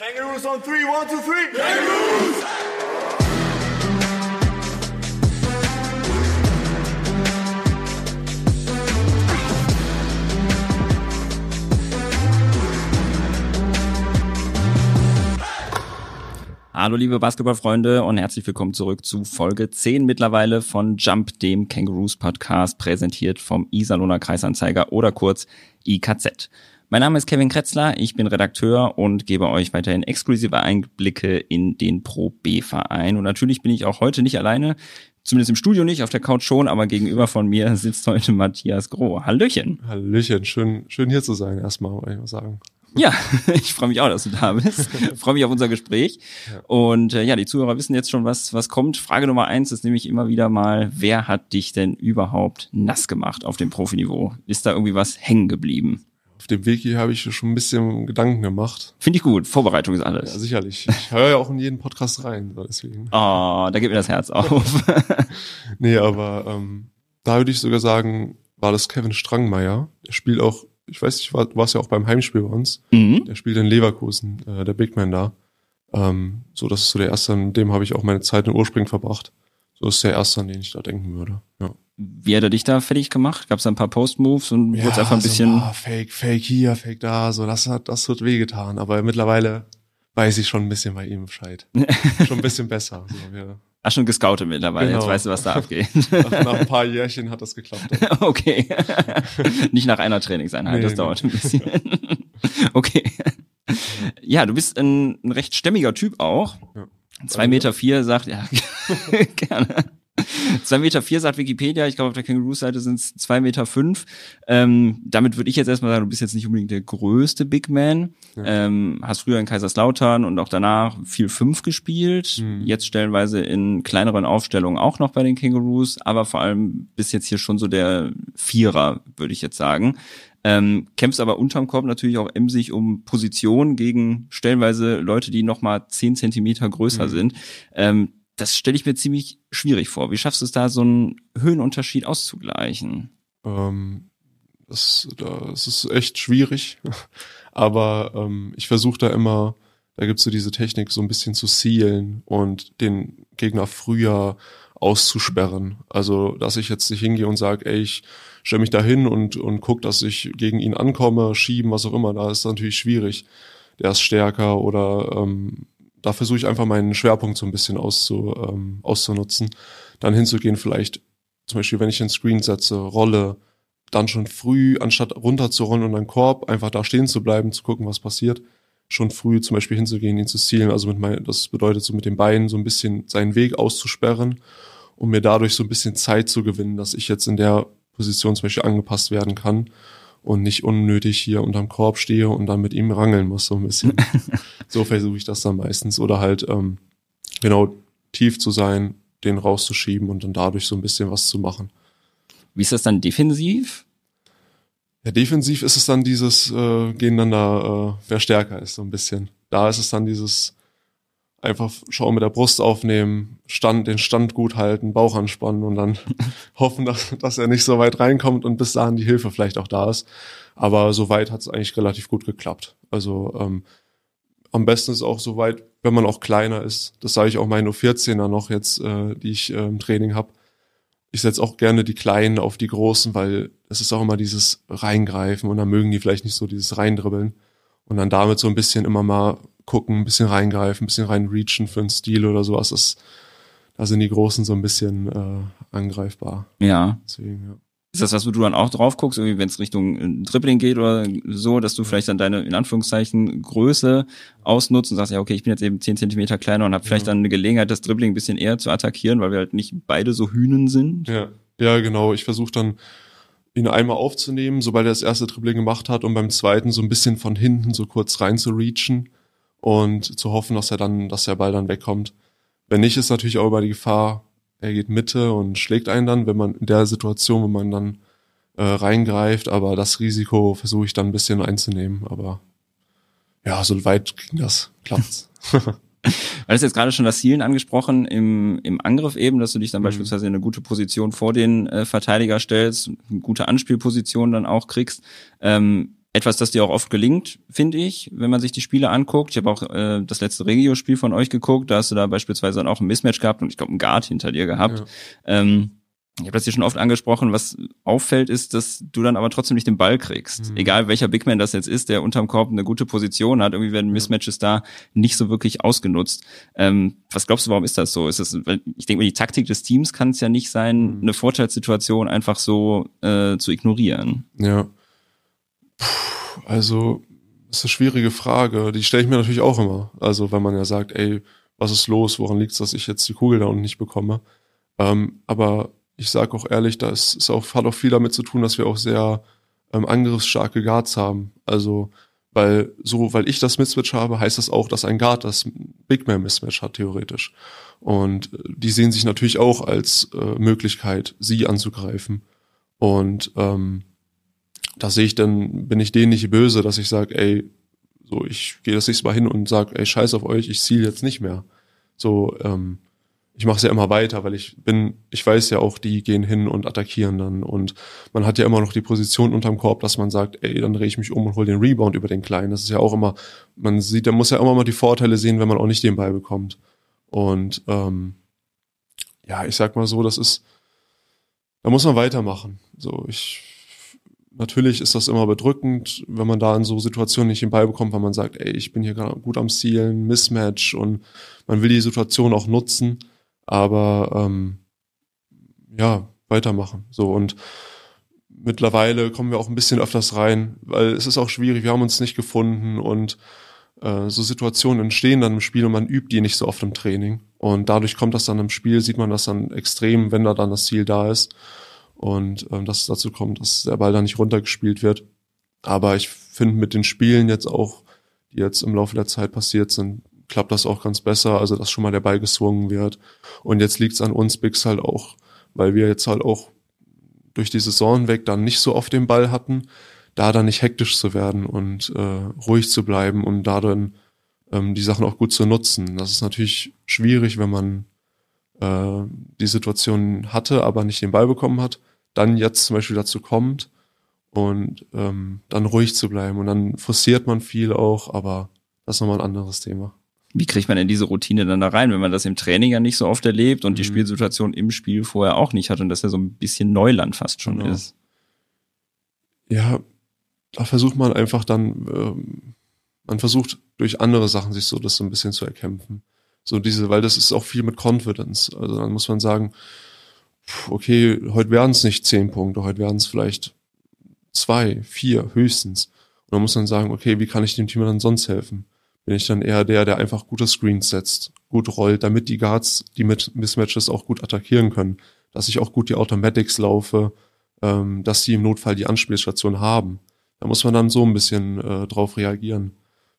Kangaroos on three, one, two, three. Kangaroos! Hallo liebe Basketballfreunde und herzlich willkommen zurück zu Folge 10 mittlerweile von Jump, dem Kangaroos Podcast, präsentiert vom Iserlohner Kreisanzeiger oder kurz IKZ. Mein Name ist Kevin Kretzler, ich bin Redakteur und gebe euch weiterhin exklusive Einblicke in den Pro B Verein. Und natürlich bin ich auch heute nicht alleine, zumindest im Studio nicht, auf der Couch schon, aber gegenüber von mir sitzt heute Matthias Groh. Hallöchen. Hallöchen, schön, schön hier zu sein, erstmal, wollte ich mal sagen. Ja, ich freue mich auch, dass du da bist. freue mich auf unser Gespräch. Und äh, ja, die Zuhörer wissen jetzt schon, was, was kommt. Frage Nummer eins ist nämlich immer wieder mal, wer hat dich denn überhaupt nass gemacht auf dem Profiniveau? Ist da irgendwie was hängen geblieben? Auf dem Weg hier habe ich schon ein bisschen Gedanken gemacht. Finde ich gut. Vorbereitung ist alles. Ja, sicherlich. Ich höre ja auch in jeden Podcast rein, so deswegen. Oh, da geht mir das Herz auf. Nee, aber ähm, da würde ich sogar sagen, war das Kevin Strangmeier. Der spielt auch, ich weiß nicht, war, du warst ja auch beim Heimspiel bei uns. mhm. Der spielt in Leverkusen, äh, der Big Man da. Ähm, so, das ist so der erste, an dem habe ich auch meine Zeit in Ursprung verbracht. So ist der erste, an den ich da denken würde. Ja. Wie hat er dich da fertig gemacht? Gab es da ein paar Post-Moves und wurde einfach ein bisschen... So, ah, fake, fake hier, fake da, so, das hat, das wird wehgetan. Aber mittlerweile weiß ich schon ein bisschen bei ihm Bescheid. schon ein bisschen besser. So, ja. Ach, schon gescoutet mittlerweile. Jetzt Genau. weißt du, was da abgeht. nach, nach ein paar Jährchen hat das geklappt. Okay. Nicht nach einer Trainingseinheit, Nee, das nee. dauert ein bisschen. okay. Ja, du bist ein, ein recht stämmiger Typ auch. Ja. Zwei Meter vier sagt, ja, gerne. Zwei Meter vier sagt Wikipedia, ich glaube auf der Kängurus-Seite sind es zwei Meter fünf. Ähm, damit würde ich jetzt erstmal sagen, du bist jetzt nicht unbedingt der größte Big Man. Ähm, hast früher in Kaiserslautern und auch danach viel fünf gespielt. Mhm. Jetzt stellenweise in kleineren Aufstellungen auch noch bei den Kängurus, aber vor allem bist jetzt hier schon so der Vierer, würde ich jetzt sagen. Ähm, kämpfst aber unterm Korb natürlich auch emsig um Position gegen stellenweise Leute, die noch mal zehn Zentimeter größer Mhm. sind. Ähm, das stelle ich mir ziemlich schwierig vor. Wie schaffst du es da, so einen Höhenunterschied auszugleichen? Ähm, das, das ist echt schwierig. Aber ähm, ich versuche da immer, da gibt's so diese Technik, so ein bisschen zu sealen und den Gegner früher auszusperren. Also, dass ich jetzt nicht hingehe und sage, ey, ich stelle mich da hin und, und guck, dass ich gegen ihn ankomme, schieben, was auch immer. Da ist natürlich schwierig. Der ist stärker oder ähm, da versuche ich einfach meinen Schwerpunkt so ein bisschen auszu, ähm, auszunutzen. Dann hinzugehen, vielleicht zum Beispiel, wenn ich einen Screen setze, Rolle, dann schon früh, anstatt runterzurollen und einen Korb, einfach da stehen zu bleiben, zu gucken, was passiert, schon früh zum Beispiel hinzugehen, ihn zu zielen. Also mit mein, das bedeutet so mit den Beinen so ein bisschen seinen Weg auszusperren, um mir dadurch so ein bisschen Zeit zu gewinnen, dass ich jetzt in der Position zum Beispiel angepasst werden kann und nicht unnötig hier unterm Korb stehe und dann mit ihm rangeln muss, so ein bisschen. so versuche ich das dann meistens. Oder halt, ähm, genau, tief zu sein, den rauszuschieben und dann dadurch so ein bisschen was zu machen. Wie ist das dann defensiv? Ja, defensiv ist es dann dieses äh, gegeneinander, äh, wer stärker ist, so ein bisschen. Da ist es dann dieses einfach schauen mit der Brust aufnehmen, Stand, den Stand gut halten, Bauch anspannen und dann hoffen, dass, dass er nicht so weit reinkommt und bis dahin die Hilfe vielleicht auch da ist. Aber soweit hat es eigentlich relativ gut geklappt. Also ähm, am besten ist auch soweit, wenn man auch kleiner ist. Das sage ich auch meinen U14er noch jetzt, äh, die ich äh, im Training habe. Ich setze auch gerne die Kleinen auf die Großen, weil es ist auch immer dieses Reingreifen und dann mögen die vielleicht nicht so dieses Reindribbeln. Und dann damit so ein bisschen immer mal gucken, ein bisschen reingreifen, ein bisschen reinreachen für einen Stil oder sowas. Das, da sind die Großen so ein bisschen äh, angreifbar. Ja. Deswegen, ja. Ist das was, wo du dann auch drauf guckst, irgendwie wenn es Richtung äh, Dribbling geht oder so, dass du vielleicht dann deine, in Anführungszeichen, Größe ausnutzt und sagst, ja, okay, ich bin jetzt eben 10 Zentimeter kleiner und habe vielleicht dann eine Gelegenheit, das Dribbling ein bisschen eher zu attackieren, weil wir halt nicht beide so Hühnen sind. Ja, ja genau. Ich versuche dann, ihn einmal aufzunehmen, sobald er das erste Dribbling gemacht hat und beim zweiten so ein bisschen von hinten so kurz rein zu reachen und zu hoffen, dass er dann, dass der Ball dann wegkommt. Wenn nicht, ist natürlich auch über die Gefahr, er geht Mitte und schlägt einen dann, wenn man in der Situation, wenn man dann äh, reingreift, aber das Risiko versuche ich dann ein bisschen einzunehmen, aber ja, so weit ging das, klappt's. Weil es jetzt gerade schon das Zielen angesprochen im, im Angriff eben, dass du dich dann Mhm. beispielsweise in eine gute Position vor den äh, Verteidiger stellst, eine gute Anspielposition dann auch kriegst. Ähm, etwas, das dir auch oft gelingt, finde ich, wenn man sich die Spiele anguckt. Ich habe auch äh, das letzte Regio-Spiel von euch geguckt, da hast du da beispielsweise dann auch ein Mismatch gehabt und ich glaube einen Guard hinter dir gehabt. Ja. Ähm, ich habe das hier schon oft angesprochen, was auffällt, ist, dass du dann aber trotzdem nicht den Ball kriegst. Mhm. Egal welcher Big Man das jetzt ist, der unterm Korb eine gute Position hat, irgendwie werden Mismatches da nicht so wirklich ausgenutzt. Ähm, was glaubst du, warum ist das so? Ist das, ich denke mal, die Taktik des Teams kann es ja nicht sein, mhm. eine Vorteilssituation einfach so äh, zu ignorieren. Ja. Puh, also, das ist eine schwierige Frage. Die stelle ich mir natürlich auch immer. Also, wenn man ja sagt, ey, was ist los? Woran liegt es, dass ich jetzt die Kugel da unten nicht bekomme? Ähm, aber ich sage auch ehrlich, das ist auch, hat auch viel damit zu tun, dass wir auch sehr ähm, angriffsstarke Guards haben. Also, weil so, weil ich das Mismatch habe, heißt das auch, dass ein Guard das Big Man Mismatch hat, theoretisch. Und äh, die sehen sich natürlich auch als äh, Möglichkeit, sie anzugreifen. Und ähm, da sehe ich dann, bin ich denen nicht böse, dass ich sage, ey, so, ich gehe das nächste Mal hin und sage, ey, scheiß auf euch, ich ziele jetzt nicht mehr. So, ähm, ich mache es ja immer weiter, weil ich bin, ich weiß ja auch, die gehen hin und attackieren dann und man hat ja immer noch die Position unterm Korb, dass man sagt, ey, dann drehe ich mich um und hole den Rebound über den Kleinen. Das ist ja auch immer, man sieht, da muss ja immer mal die Vorteile sehen, wenn man auch nicht den Ball bekommt. Und ähm, ja, ich sag mal so, das ist, da muss man weitermachen. So, ich natürlich ist das immer bedrückend, wenn man da in so Situationen nicht den Ball bekommt, weil man sagt, ey, ich bin hier gerade gut am Zielen, Mismatch und man will die Situation auch nutzen aber ähm, ja, weitermachen. So und mittlerweile kommen wir auch ein bisschen öfters rein, weil es ist auch schwierig, wir haben uns nicht gefunden und äh, so Situationen entstehen dann im Spiel und man übt die nicht so oft im Training. Und dadurch kommt das dann im Spiel, sieht man das dann extrem, wenn da dann das Ziel da ist. Und ähm, dass es dazu kommt, dass der Ball da nicht runtergespielt wird. Aber ich finde mit den Spielen jetzt auch, die jetzt im Laufe der Zeit passiert sind, klappt das auch ganz besser, also dass schon mal der Ball geswungen wird. Und jetzt liegt's an uns Bigs halt auch, weil wir jetzt halt auch durch die Saison weg dann nicht so oft den Ball hatten, da dann nicht hektisch zu werden und äh, ruhig zu bleiben und da dann ähm, die Sachen auch gut zu nutzen. Das ist natürlich schwierig, wenn man äh, die Situation hatte, aber nicht den Ball bekommen hat, dann jetzt zum Beispiel dazu kommt und ähm, dann ruhig zu bleiben. Und dann frustriert man viel auch, aber das ist nochmal ein anderes Thema. Wie kriegt man denn diese Routine dann da rein, wenn man das im Training ja nicht so oft erlebt und die mhm. Spielsituation im Spiel vorher auch nicht hat und das ja so ein bisschen Neuland fast schon genau. ist? Ja, da versucht man einfach dann, ähm, man versucht durch andere Sachen sich so das so ein bisschen zu erkämpfen. So diese, weil das ist auch viel mit Confidence. Also dann muss man sagen, okay, heute werden es nicht zehn Punkte, heute werden es vielleicht zwei, vier höchstens. Und dann muss man sagen, okay, wie kann ich dem Team dann sonst helfen? bin ich dann eher der, der einfach gute Screens setzt, gut rollt, damit die Guards die mit Mismatches auch gut attackieren können, dass ich auch gut die Automatics laufe, ähm, dass sie im Notfall die Anspielstation haben. Da muss man dann so ein bisschen äh, drauf reagieren,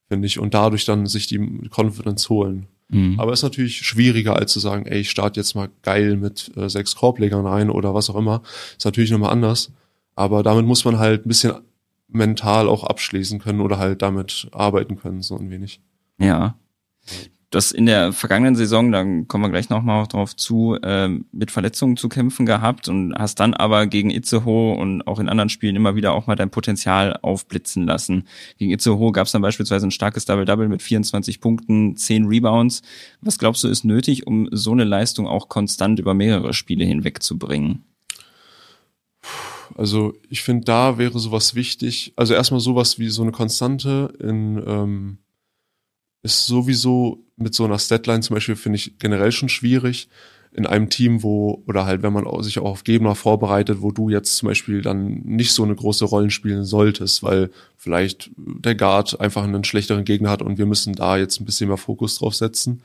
finde ich, und dadurch dann sich die Confidence holen. Mhm. Aber ist natürlich schwieriger, als zu sagen, ey, ich starte jetzt mal geil mit äh, sechs Korblegern ein oder was auch immer. Ist natürlich nochmal anders. Aber damit muss man halt ein bisschen mental auch abschließen können oder halt damit arbeiten können, so ein wenig. Ja. Das in der vergangenen Saison, da kommen wir gleich nochmal drauf zu, äh, mit Verletzungen zu kämpfen gehabt und hast dann aber gegen Itzehoe und auch in anderen Spielen immer wieder auch mal dein Potenzial aufblitzen lassen. Gegen Itzehoe gab es dann beispielsweise ein starkes Double-Double mit 24 Punkten, 10 Rebounds. Was glaubst du ist nötig, um so eine Leistung auch konstant über mehrere Spiele hinwegzubringen? Also ich finde, da wäre sowas wichtig. Also erstmal sowas wie so eine Konstante in ähm, ist sowieso mit so einer Statline zum Beispiel finde ich generell schon schwierig in einem Team, wo, oder halt, wenn man sich auch auf Gegner vorbereitet, wo du jetzt zum Beispiel dann nicht so eine große Rolle spielen solltest, weil vielleicht der Guard einfach einen schlechteren Gegner hat und wir müssen da jetzt ein bisschen mehr Fokus drauf setzen.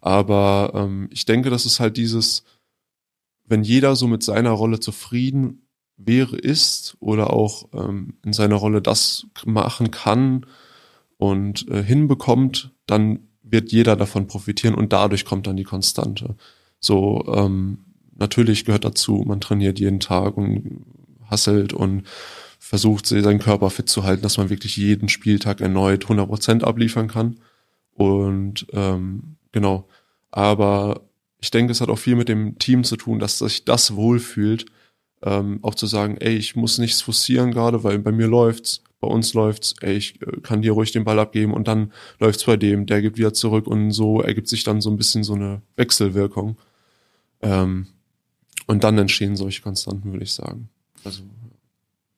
Aber ähm, ich denke, das ist halt dieses, wenn jeder so mit seiner Rolle zufrieden wäre, ist oder auch ähm, in seiner Rolle das machen kann und äh, hinbekommt, dann wird jeder davon profitieren und dadurch kommt dann die Konstante. So, ähm, natürlich gehört dazu, man trainiert jeden Tag und hasselt und versucht, seinen Körper fit zu halten, dass man wirklich jeden Spieltag erneut 100% abliefern kann. Und ähm, genau, aber ich denke, es hat auch viel mit dem Team zu tun, dass sich das wohlfühlt, ähm, auch zu sagen, ey, ich muss nichts forcieren gerade, weil bei mir läuft's. Bei uns läuft's, ey, ich äh, kann dir ruhig den Ball abgeben und dann läuft's bei dem, der gibt wieder zurück und so ergibt sich dann so ein bisschen so eine Wechselwirkung. Ähm, und dann entstehen solche Konstanten, würde ich sagen. Also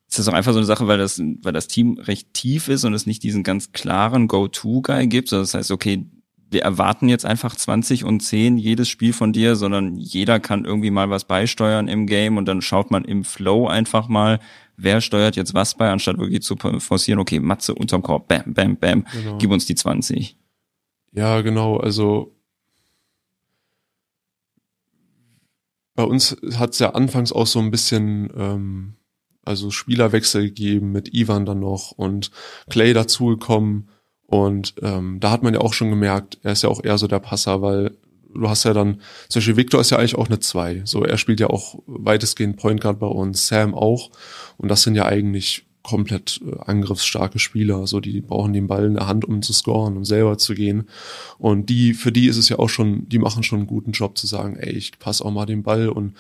ist das auch einfach so eine Sache, weil das, weil das Team recht tief ist und es nicht diesen ganz klaren Go-To-Guy gibt. Also das heißt, okay, wir erwarten jetzt einfach 20 und 10 jedes Spiel von dir, sondern jeder kann irgendwie mal was beisteuern im Game und dann schaut man im Flow einfach mal, wer steuert jetzt was bei, anstatt wirklich zu forcieren, okay, Matze unterm Korb, bam, bam, bam, genau. gib uns die 20. Ja, genau, also bei uns hat es ja anfangs auch so ein bisschen ähm, also Spielerwechsel gegeben mit Ivan dann noch und Clay dazugekommen. Und ähm, da hat man ja auch schon gemerkt, er ist ja auch eher so der Passer, weil du hast ja dann, zum Beispiel Victor ist ja eigentlich auch eine zwei. So, er spielt ja auch weitestgehend Point Guard bei uns, Sam auch. Und das sind ja eigentlich komplett äh, angriffsstarke Spieler. So, die brauchen den Ball in der Hand, um zu scoren, um selber zu gehen. Und die, für die ist es ja auch schon, die machen schon einen guten Job zu sagen, ey, ich passe auch mal den Ball und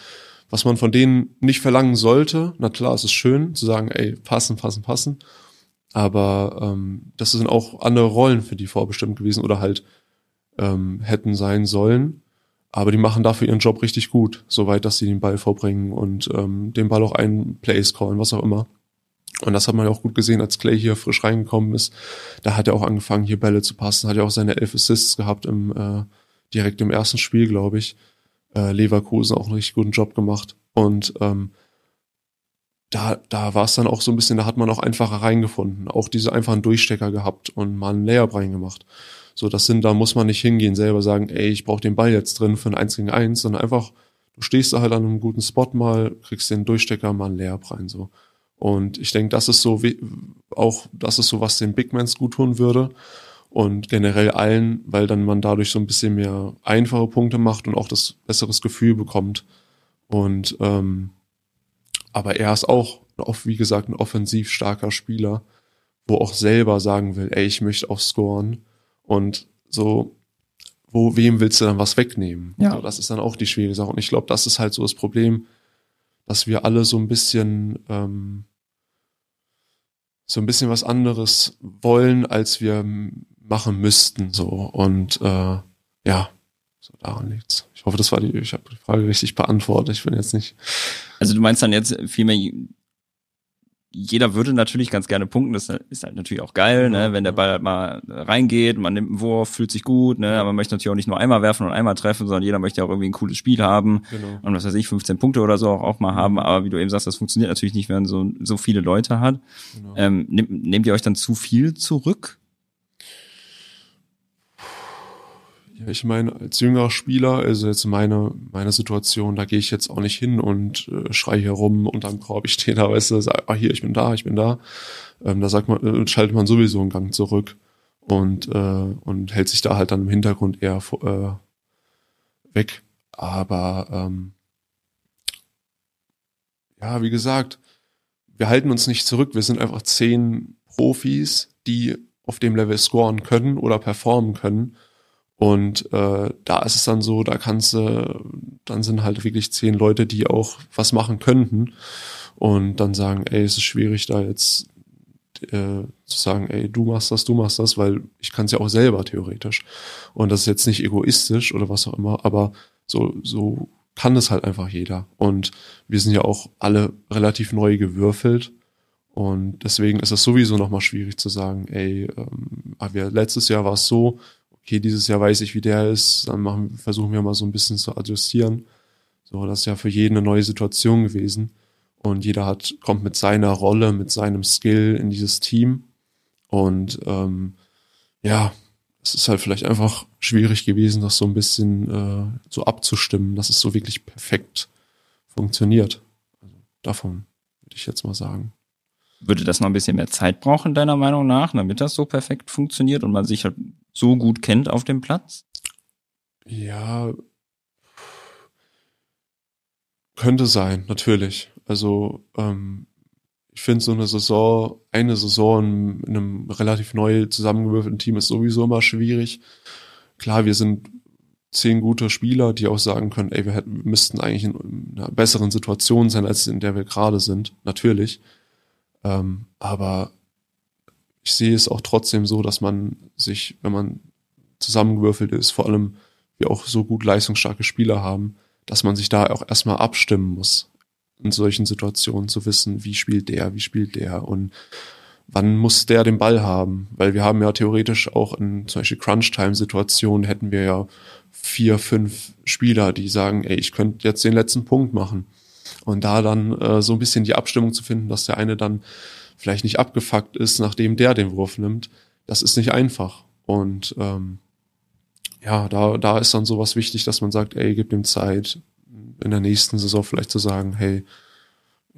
was man von denen nicht verlangen sollte. Na klar, es ist schön zu sagen, ey, passen, passen, passen. Aber ähm, das sind auch andere Rollen für die vorbestimmt gewesen oder halt ähm, hätten sein sollen. Aber die machen dafür ihren Job richtig gut, soweit, dass sie den Ball vorbringen und ähm, den Ball auch einen Plays callen, was auch immer. Und das hat man ja auch gut gesehen, als Clay hier frisch reingekommen ist. Da hat er auch angefangen, hier Bälle zu passen, hat ja auch seine elf Assists gehabt im äh, direkt im ersten Spiel, glaube ich äh, Leverkusen auch einen richtig guten Job gemacht. Und ähm, da, da war es dann auch so ein bisschen, da hat man auch einfacher reingefunden. Auch diese einfachen Durchstecker gehabt und mal einen Layup reingemacht. So, das sind, da muss man nicht hingehen, selber sagen, ey, ich brauche den Ball jetzt drin für ein 1 gegen 1, sondern einfach, du stehst da halt an einem guten Spot mal, kriegst den Durchstecker mal einen Layup rein, so. Und ich denke, das ist so, wie, auch, das ist so, was den Big Mans gut tun würde und generell allen, weil dann man dadurch so ein bisschen mehr einfache Punkte macht und auch das besseres Gefühl bekommt. Und ähm, aber er ist auch, wie gesagt, ein offensiv starker Spieler, wo auch selber sagen will, ey, ich möchte auch scoren. Und so, wo, wem willst du dann was wegnehmen? Ja. So, das ist dann auch die schwierige Sache. Und ich glaube, das ist halt so das Problem, dass wir alle so ein bisschen ähm, so ein bisschen was anderes wollen, als wir machen müssten. So und äh, ja, so daran liegt's. Ich hoffe, das war die, ich habe die Frage richtig beantwortet. Ich bin jetzt nicht. Also du meinst dann jetzt vielmehr, jeder würde natürlich ganz gerne punkten, das ist halt natürlich auch geil, ne? wenn der Ball halt mal reingeht, man nimmt einen Wurf, fühlt sich gut, ne? aber man möchte natürlich auch nicht nur einmal werfen und einmal treffen, sondern jeder möchte auch irgendwie ein cooles Spiel haben genau. und was weiß ich, 15 Punkte oder so auch, auch mal haben, aber wie du eben sagst, das funktioniert natürlich nicht, wenn man so, so viele Leute hat. Genau. Ähm, nehmt, nehmt ihr euch dann zu viel zurück? Ich meine, als jüngerer Spieler, also jetzt meine, meine Situation, da gehe ich jetzt auch nicht hin und äh, schrei hier rum unterm Korb, ich stehe da, weißt du, sag, ah, hier, ich bin da, ich bin da. Ähm, da sagt man, äh, schaltet man sowieso einen Gang zurück und, äh, und hält sich da halt dann im Hintergrund eher äh, weg. Aber ähm, ja, wie gesagt, wir halten uns nicht zurück. Wir sind einfach zehn Profis, die auf dem Level scoren können oder performen können und äh, da ist es dann so, da kannst du, dann sind halt wirklich zehn Leute, die auch was machen könnten und dann sagen, ey, es ist schwierig da jetzt äh, zu sagen, ey, du machst das, du machst das, weil ich kann es ja auch selber theoretisch. Und das ist jetzt nicht egoistisch oder was auch immer, aber so, so kann es halt einfach jeder. Und wir sind ja auch alle relativ neu gewürfelt. Und deswegen ist es sowieso nochmal schwierig zu sagen, ey, ähm, ah, wir, letztes Jahr war es so, okay, dieses Jahr weiß ich, wie der ist, dann machen, versuchen wir mal so ein bisschen zu adjustieren. So, das ist ja für jeden eine neue Situation gewesen. Und jeder hat, kommt mit seiner Rolle, mit seinem Skill in dieses Team. Und ähm, ja, es ist halt vielleicht einfach schwierig gewesen, das so ein bisschen äh, so abzustimmen, dass es so wirklich perfekt funktioniert. Also davon würde ich jetzt mal sagen. Würde das noch ein bisschen mehr Zeit brauchen, deiner Meinung nach, damit das so perfekt funktioniert und man sich halt so gut kennt auf dem Platz? Ja, könnte sein, natürlich. Also ähm, ich finde so eine Saison, eine Saison in einem relativ neu zusammengewürfelten Team ist sowieso immer schwierig. Klar, wir sind zehn gute Spieler, die auch sagen können, ey, wir hätten, müssten eigentlich in einer besseren Situation sein, als in der wir gerade sind, natürlich. Ähm, aber ich sehe es auch trotzdem so, dass man sich, wenn man zusammengewürfelt ist, vor allem wir auch so gut leistungsstarke Spieler haben, dass man sich da auch erstmal abstimmen muss, in solchen Situationen zu wissen, wie spielt der, wie spielt der und wann muss der den Ball haben? Weil wir haben ja theoretisch auch in zum Beispiel Crunch-Time-Situationen hätten wir ja vier, fünf Spieler, die sagen, ey, ich könnte jetzt den letzten Punkt machen. Und da dann äh, so ein bisschen die Abstimmung zu finden, dass der eine dann vielleicht nicht abgefuckt ist, nachdem der den Wurf nimmt, das ist nicht einfach. Und ähm, ja, da, da ist dann sowas wichtig, dass man sagt, ey, gib ihm Zeit, in der nächsten Saison vielleicht zu sagen, hey,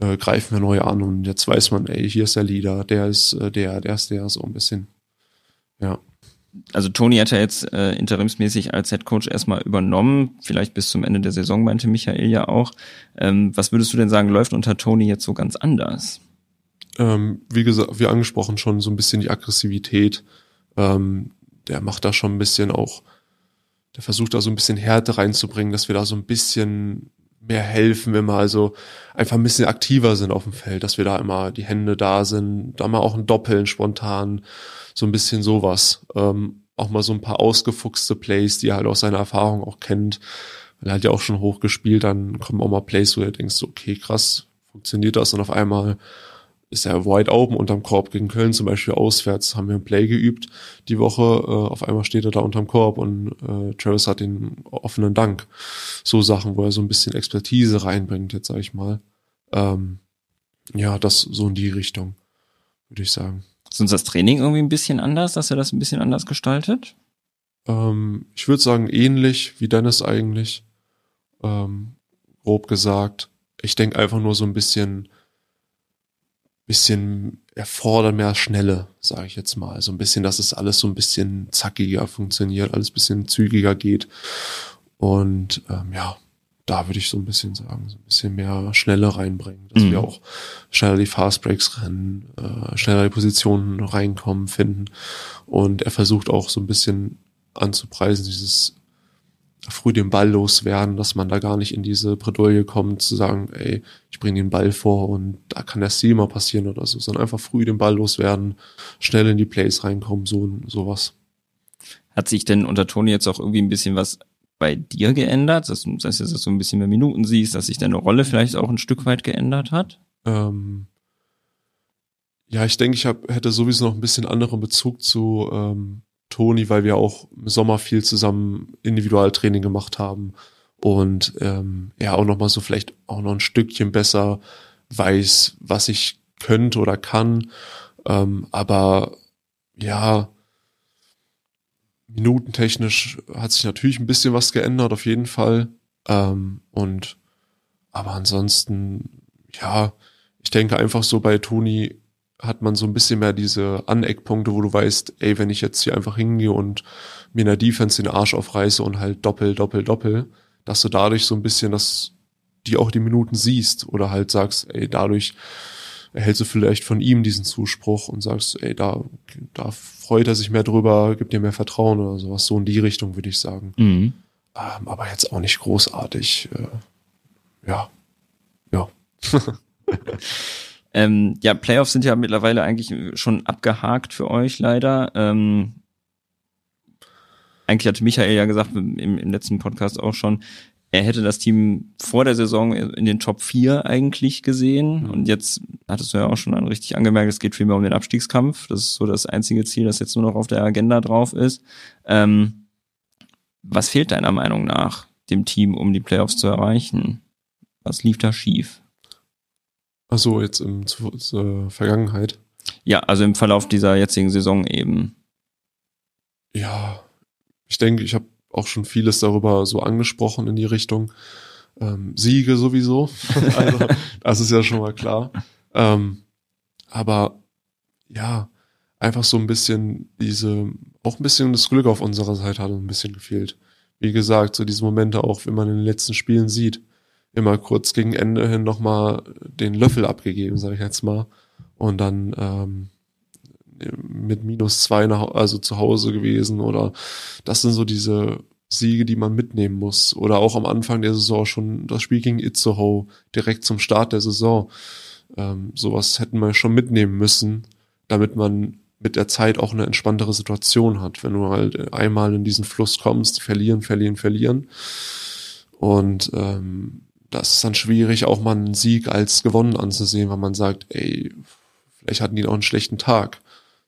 äh, greifen wir neu an und jetzt weiß man, ey, hier ist der Leader, der ist äh, der, der ist der, so ein bisschen. Ja. Also Toni hat ja jetzt äh, interimsmäßig als Head Coach erstmal übernommen, vielleicht bis zum Ende der Saison, meinte Michael ja auch. Ähm, was würdest du denn sagen, läuft unter Toni jetzt so ganz anders? Ähm, wie gesagt, wie angesprochen, schon so ein bisschen die Aggressivität. Ähm, der macht da schon ein bisschen auch, der versucht da so ein bisschen Härte reinzubringen, dass wir da so ein bisschen mehr helfen, wenn wir also einfach ein bisschen aktiver sind auf dem Feld, dass wir da immer die Hände da sind, da mal auch ein Doppeln spontan, so ein bisschen sowas. Ähm, auch mal so ein paar ausgefuchste Plays, die er halt aus seiner Erfahrung auch kennt. Weil er hat ja auch schon hoch gespielt, dann kommen auch mal Plays, wo du denkst, okay, krass, funktioniert das und auf einmal ist er wide open unterm Korb gegen Köln zum Beispiel auswärts, haben wir ein Play geübt die Woche, äh, auf einmal steht er da unterm Korb und äh, Travis hat den offenen Dank. So Sachen, wo er so ein bisschen Expertise reinbringt, jetzt sag ich mal. Ähm, ja, das so in die Richtung, würde ich sagen. Ist uns das Training irgendwie ein bisschen anders, dass er das ein bisschen anders gestaltet? Ähm, ich würde sagen, ähnlich wie Dennis eigentlich. Ähm, grob gesagt. Ich denke einfach nur so ein bisschen bisschen erfordert mehr Schnelle, sage ich jetzt mal. So ein bisschen, dass es alles so ein bisschen zackiger funktioniert, alles bisschen zügiger geht. Und ähm, ja, da würde ich so ein bisschen sagen, so ein bisschen mehr Schnelle reinbringen, dass mhm. wir auch schneller die Fastbreaks rennen, äh, schneller die Positionen reinkommen, finden. Und er versucht auch so ein bisschen anzupreisen, dieses früh den Ball loswerden, dass man da gar nicht in diese Bredouille kommt, zu sagen, ey, ich bringe den Ball vor und da kann der Steal mal passieren oder so, sondern einfach früh den Ball loswerden, schnell in die Plays reinkommen, so sowas. Hat sich denn unter Toni jetzt auch irgendwie ein bisschen was bei dir geändert? Dass, du, dass du so ein bisschen mehr Minuten siehst, dass sich deine Rolle vielleicht auch ein Stück weit geändert hat? Ähm, ja, ich denke, ich hab, hätte sowieso noch ein bisschen anderen Bezug zu ähm, Toni, weil wir auch im Sommer viel zusammen Individualtraining gemacht haben und ähm, er auch noch mal so vielleicht auch noch ein Stückchen besser weiß, was ich könnte oder kann. Ähm, aber ja, minutentechnisch hat sich natürlich ein bisschen was geändert, auf jeden Fall. Ähm, und aber ansonsten, ja, ich denke einfach so bei Toni hat man so ein bisschen mehr diese Aneckpunkte, wo du weißt, ey, wenn ich jetzt hier einfach hingehe und mir in der Defense den Arsch aufreiße und halt doppel, doppel, doppel, dass du dadurch so ein bisschen das, die auch die Minuten siehst oder halt sagst, ey, dadurch erhältst du vielleicht von ihm diesen Zuspruch und sagst, ey, da, da freut er sich mehr drüber, gibt dir mehr Vertrauen oder sowas. So in die Richtung würde ich sagen. Mhm. Ähm, aber jetzt auch nicht großartig. Äh, ja. Ja. Ähm, ja, Playoffs sind ja mittlerweile eigentlich schon abgehakt für euch leider. Ähm, eigentlich hatte Michael ja gesagt im, im letzten Podcast auch schon, er hätte das Team vor der Saison in den Top 4 eigentlich gesehen. Mhm. Und jetzt hattest du ja auch schon richtig angemerkt, es geht vielmehr um den Abstiegskampf. Das ist so das einzige Ziel, das jetzt nur noch auf der Agenda drauf ist. Ähm, was fehlt deiner Meinung nach dem Team, um die Playoffs zu erreichen? Was lief da schief? Ach so, jetzt im, zur, Vergangenheit. Ja, also im Verlauf dieser jetzigen Saison eben. Ja, ich denke, ich habe auch schon vieles darüber so angesprochen in die Richtung. Ähm, Siege sowieso. also, das ist ja schon mal klar. Ähm, aber ja, einfach so ein bisschen diese, auch ein bisschen das Glück auf unserer Seite hat ein bisschen gefehlt. Wie gesagt, so diese Momente auch, wenn man in den letzten Spielen sieht, immer kurz gegen Ende hin nochmal den Löffel abgegeben, sage ich jetzt mal. Und dann ähm, mit minus zwei nach, also zu Hause gewesen oder das sind so diese Siege, die man mitnehmen muss. Oder auch am Anfang der Saison schon das Spiel gegen Itzehoe, direkt zum Start der Saison. Ähm, sowas hätten wir schon mitnehmen müssen, damit man mit der Zeit auch eine entspanntere Situation hat, wenn du halt einmal in diesen Fluss kommst, verlieren, verlieren, verlieren. Und ähm, das ist dann schwierig, auch mal einen Sieg als gewonnen anzusehen, weil man sagt, ey, vielleicht hatten die auch einen schlechten Tag.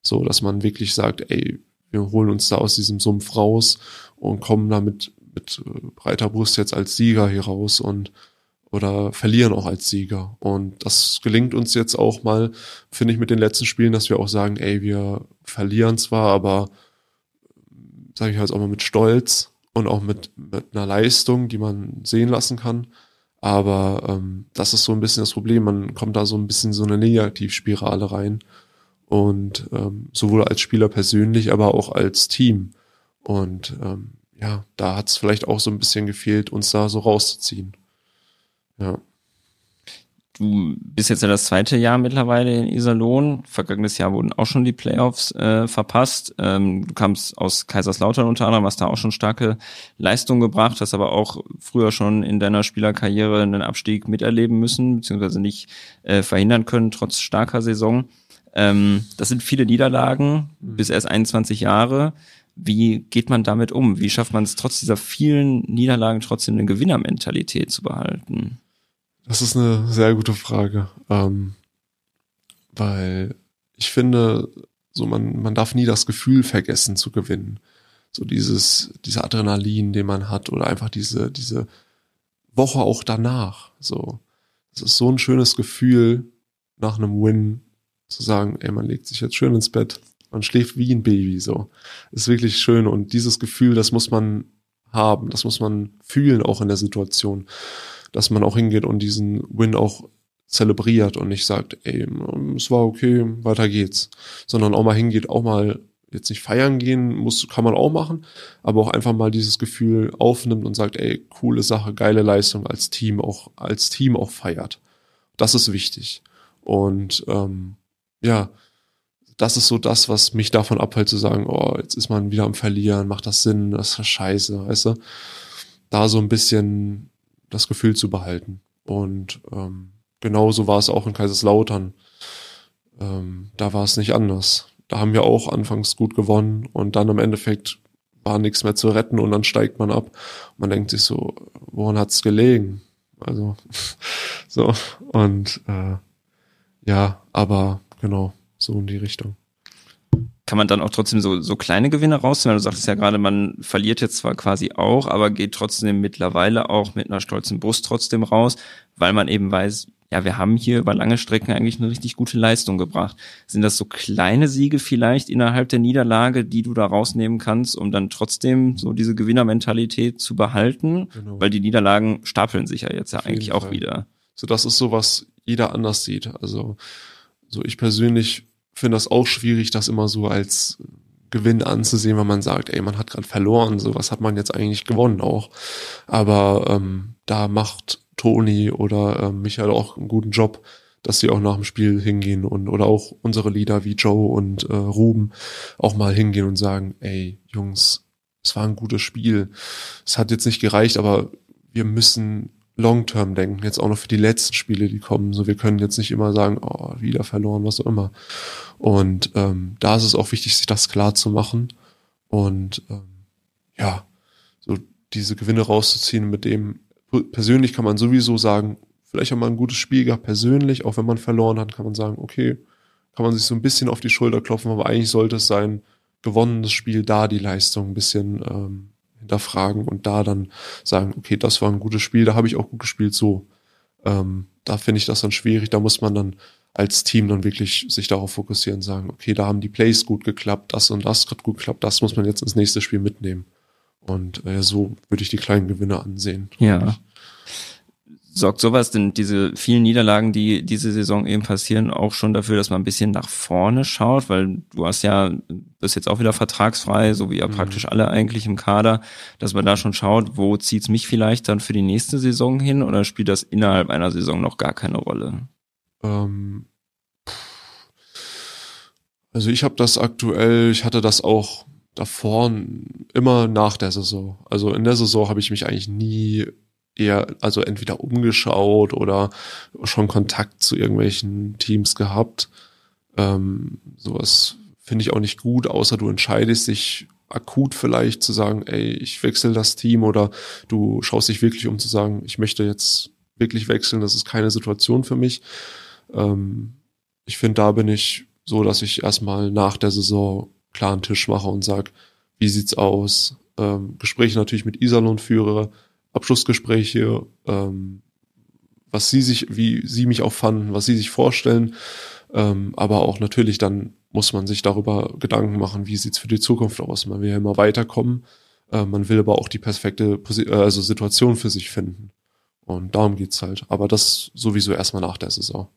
So, dass man wirklich sagt, ey, wir holen uns da aus diesem Sumpf raus und kommen damit mit breiter Brust jetzt als Sieger hier raus und oder verlieren auch als Sieger. Und das gelingt uns jetzt auch mal, finde ich, mit den letzten Spielen, dass wir auch sagen, ey, wir verlieren zwar, aber sage ich halt auch mal mit Stolz und auch mit, mit einer Leistung, die man sehen lassen kann. Aber ähm, das ist so ein bisschen das Problem. Man kommt da so ein bisschen so eine Negativspirale rein. Und ähm, sowohl als Spieler persönlich, aber auch als Team. Und ähm, ja, da hat es vielleicht auch so ein bisschen gefehlt, uns da so rauszuziehen. Ja. Du bist jetzt ja das zweite Jahr mittlerweile in Iserlohn. Vergangenes Jahr wurden auch schon die Playoffs äh, verpasst. Ähm, du kamst aus Kaiserslautern unter anderem, hast da auch schon starke Leistungen gebracht, hast aber auch früher schon in deiner Spielerkarriere einen Abstieg miterleben müssen, beziehungsweise nicht äh, verhindern können, trotz starker Saison. Ähm, das sind viele Niederlagen, mhm. bis erst 21 Jahre. Wie geht man damit um? Wie schafft man es trotz dieser vielen Niederlagen trotzdem eine Gewinnermentalität zu behalten? Das ist eine sehr gute Frage, ähm, weil ich finde, so man man darf nie das Gefühl vergessen zu gewinnen. So dieses dieser Adrenalin, den man hat oder einfach diese diese Woche auch danach. So, es ist so ein schönes Gefühl nach einem Win zu sagen, ey, man legt sich jetzt schön ins Bett, man schläft wie ein Baby. So, ist wirklich schön und dieses Gefühl, das muss man haben, das muss man fühlen auch in der Situation dass man auch hingeht und diesen Win auch zelebriert und nicht sagt, ey, es war okay, weiter geht's, sondern auch mal hingeht, auch mal jetzt nicht feiern gehen muss, kann man auch machen, aber auch einfach mal dieses Gefühl aufnimmt und sagt, ey, coole Sache, geile Leistung als Team auch als Team auch feiert. Das ist wichtig und ähm, ja, das ist so das, was mich davon abhält zu sagen, oh, jetzt ist man wieder am Verlieren, macht das Sinn, das ist scheiße, weißt du? Da so ein bisschen das Gefühl zu behalten. Und ähm, genauso war es auch in Kaiserslautern. Ähm, da war es nicht anders. Da haben wir auch anfangs gut gewonnen und dann im Endeffekt war nichts mehr zu retten und dann steigt man ab. Man denkt sich so, woran hat's gelegen? Also so und äh, ja, aber genau so in die Richtung kann man dann auch trotzdem so, so kleine Gewinne rausziehen? Weil du sagtest ja gerade, man verliert jetzt zwar quasi auch, aber geht trotzdem mittlerweile auch mit einer stolzen Brust trotzdem raus, weil man eben weiß, ja, wir haben hier über lange Strecken eigentlich eine richtig gute Leistung gebracht. Sind das so kleine Siege vielleicht innerhalb der Niederlage, die du da rausnehmen kannst, um dann trotzdem so diese Gewinnermentalität zu behalten? Genau. Weil die Niederlagen stapeln sich ja jetzt ja eigentlich auch wieder. So, das ist so, was jeder anders sieht. Also, so ich persönlich finde das auch schwierig, das immer so als Gewinn anzusehen, wenn man sagt, ey, man hat gerade verloren, so was hat man jetzt eigentlich gewonnen auch. Aber ähm, da macht Toni oder ähm, Michael auch einen guten Job, dass sie auch nach dem Spiel hingehen und oder auch unsere Leader wie Joe und äh, Ruben auch mal hingehen und sagen, ey, Jungs, es war ein gutes Spiel. Es hat jetzt nicht gereicht, aber wir müssen Long-Term denken, jetzt auch noch für die letzten Spiele, die kommen. So, wir können jetzt nicht immer sagen, oh, wieder verloren, was auch immer. Und ähm, da ist es auch wichtig, sich das klar zu machen und ähm, ja, so diese Gewinne rauszuziehen. Mit dem persönlich kann man sowieso sagen, vielleicht haben wir ein gutes Spiel gehabt, persönlich, auch wenn man verloren hat, kann man sagen, okay, kann man sich so ein bisschen auf die Schulter klopfen, aber eigentlich sollte es sein, gewonnenes Spiel, da die Leistung ein bisschen ähm, hinterfragen und da dann sagen, okay, das war ein gutes Spiel, da habe ich auch gut gespielt, so. Ähm, da finde ich das dann schwierig, da muss man dann als Team dann wirklich sich darauf fokussieren, sagen, okay, da haben die Plays gut geklappt, das und das hat gut geklappt, das muss man jetzt ins nächste Spiel mitnehmen. Und äh, so würde ich die kleinen Gewinne ansehen. Ja sorgt sowas denn diese vielen Niederlagen, die diese Saison eben passieren, auch schon dafür, dass man ein bisschen nach vorne schaut, weil du hast ja, bist jetzt auch wieder vertragsfrei, so wie ja mhm. praktisch alle eigentlich im Kader, dass man da schon schaut, wo zieht's mich vielleicht dann für die nächste Saison hin oder spielt das innerhalb einer Saison noch gar keine Rolle? Ähm, also ich habe das aktuell, ich hatte das auch davor immer nach der Saison. Also in der Saison habe ich mich eigentlich nie eher, also entweder umgeschaut oder schon Kontakt zu irgendwelchen Teams gehabt. Ähm, sowas finde ich auch nicht gut, außer du entscheidest dich akut vielleicht zu sagen, ey, ich wechsle das Team oder du schaust dich wirklich um zu sagen, ich möchte jetzt wirklich wechseln, das ist keine Situation für mich. Ähm, ich finde, da bin ich so, dass ich erstmal nach der Saison klaren Tisch mache und sage, wie sieht's aus? Ähm, Gespräche natürlich mit Iserlohn führe, Abschlussgespräche, ähm, was sie sich, wie sie mich auch fanden, was sie sich vorstellen. Ähm, aber auch natürlich dann muss man sich darüber Gedanken machen, wie sieht's für die Zukunft aus. Man will ja immer weiterkommen. Äh, man will aber auch die perfekte Posi äh, also Situation für sich finden. Und darum geht's halt. Aber das sowieso erstmal nach der Saison.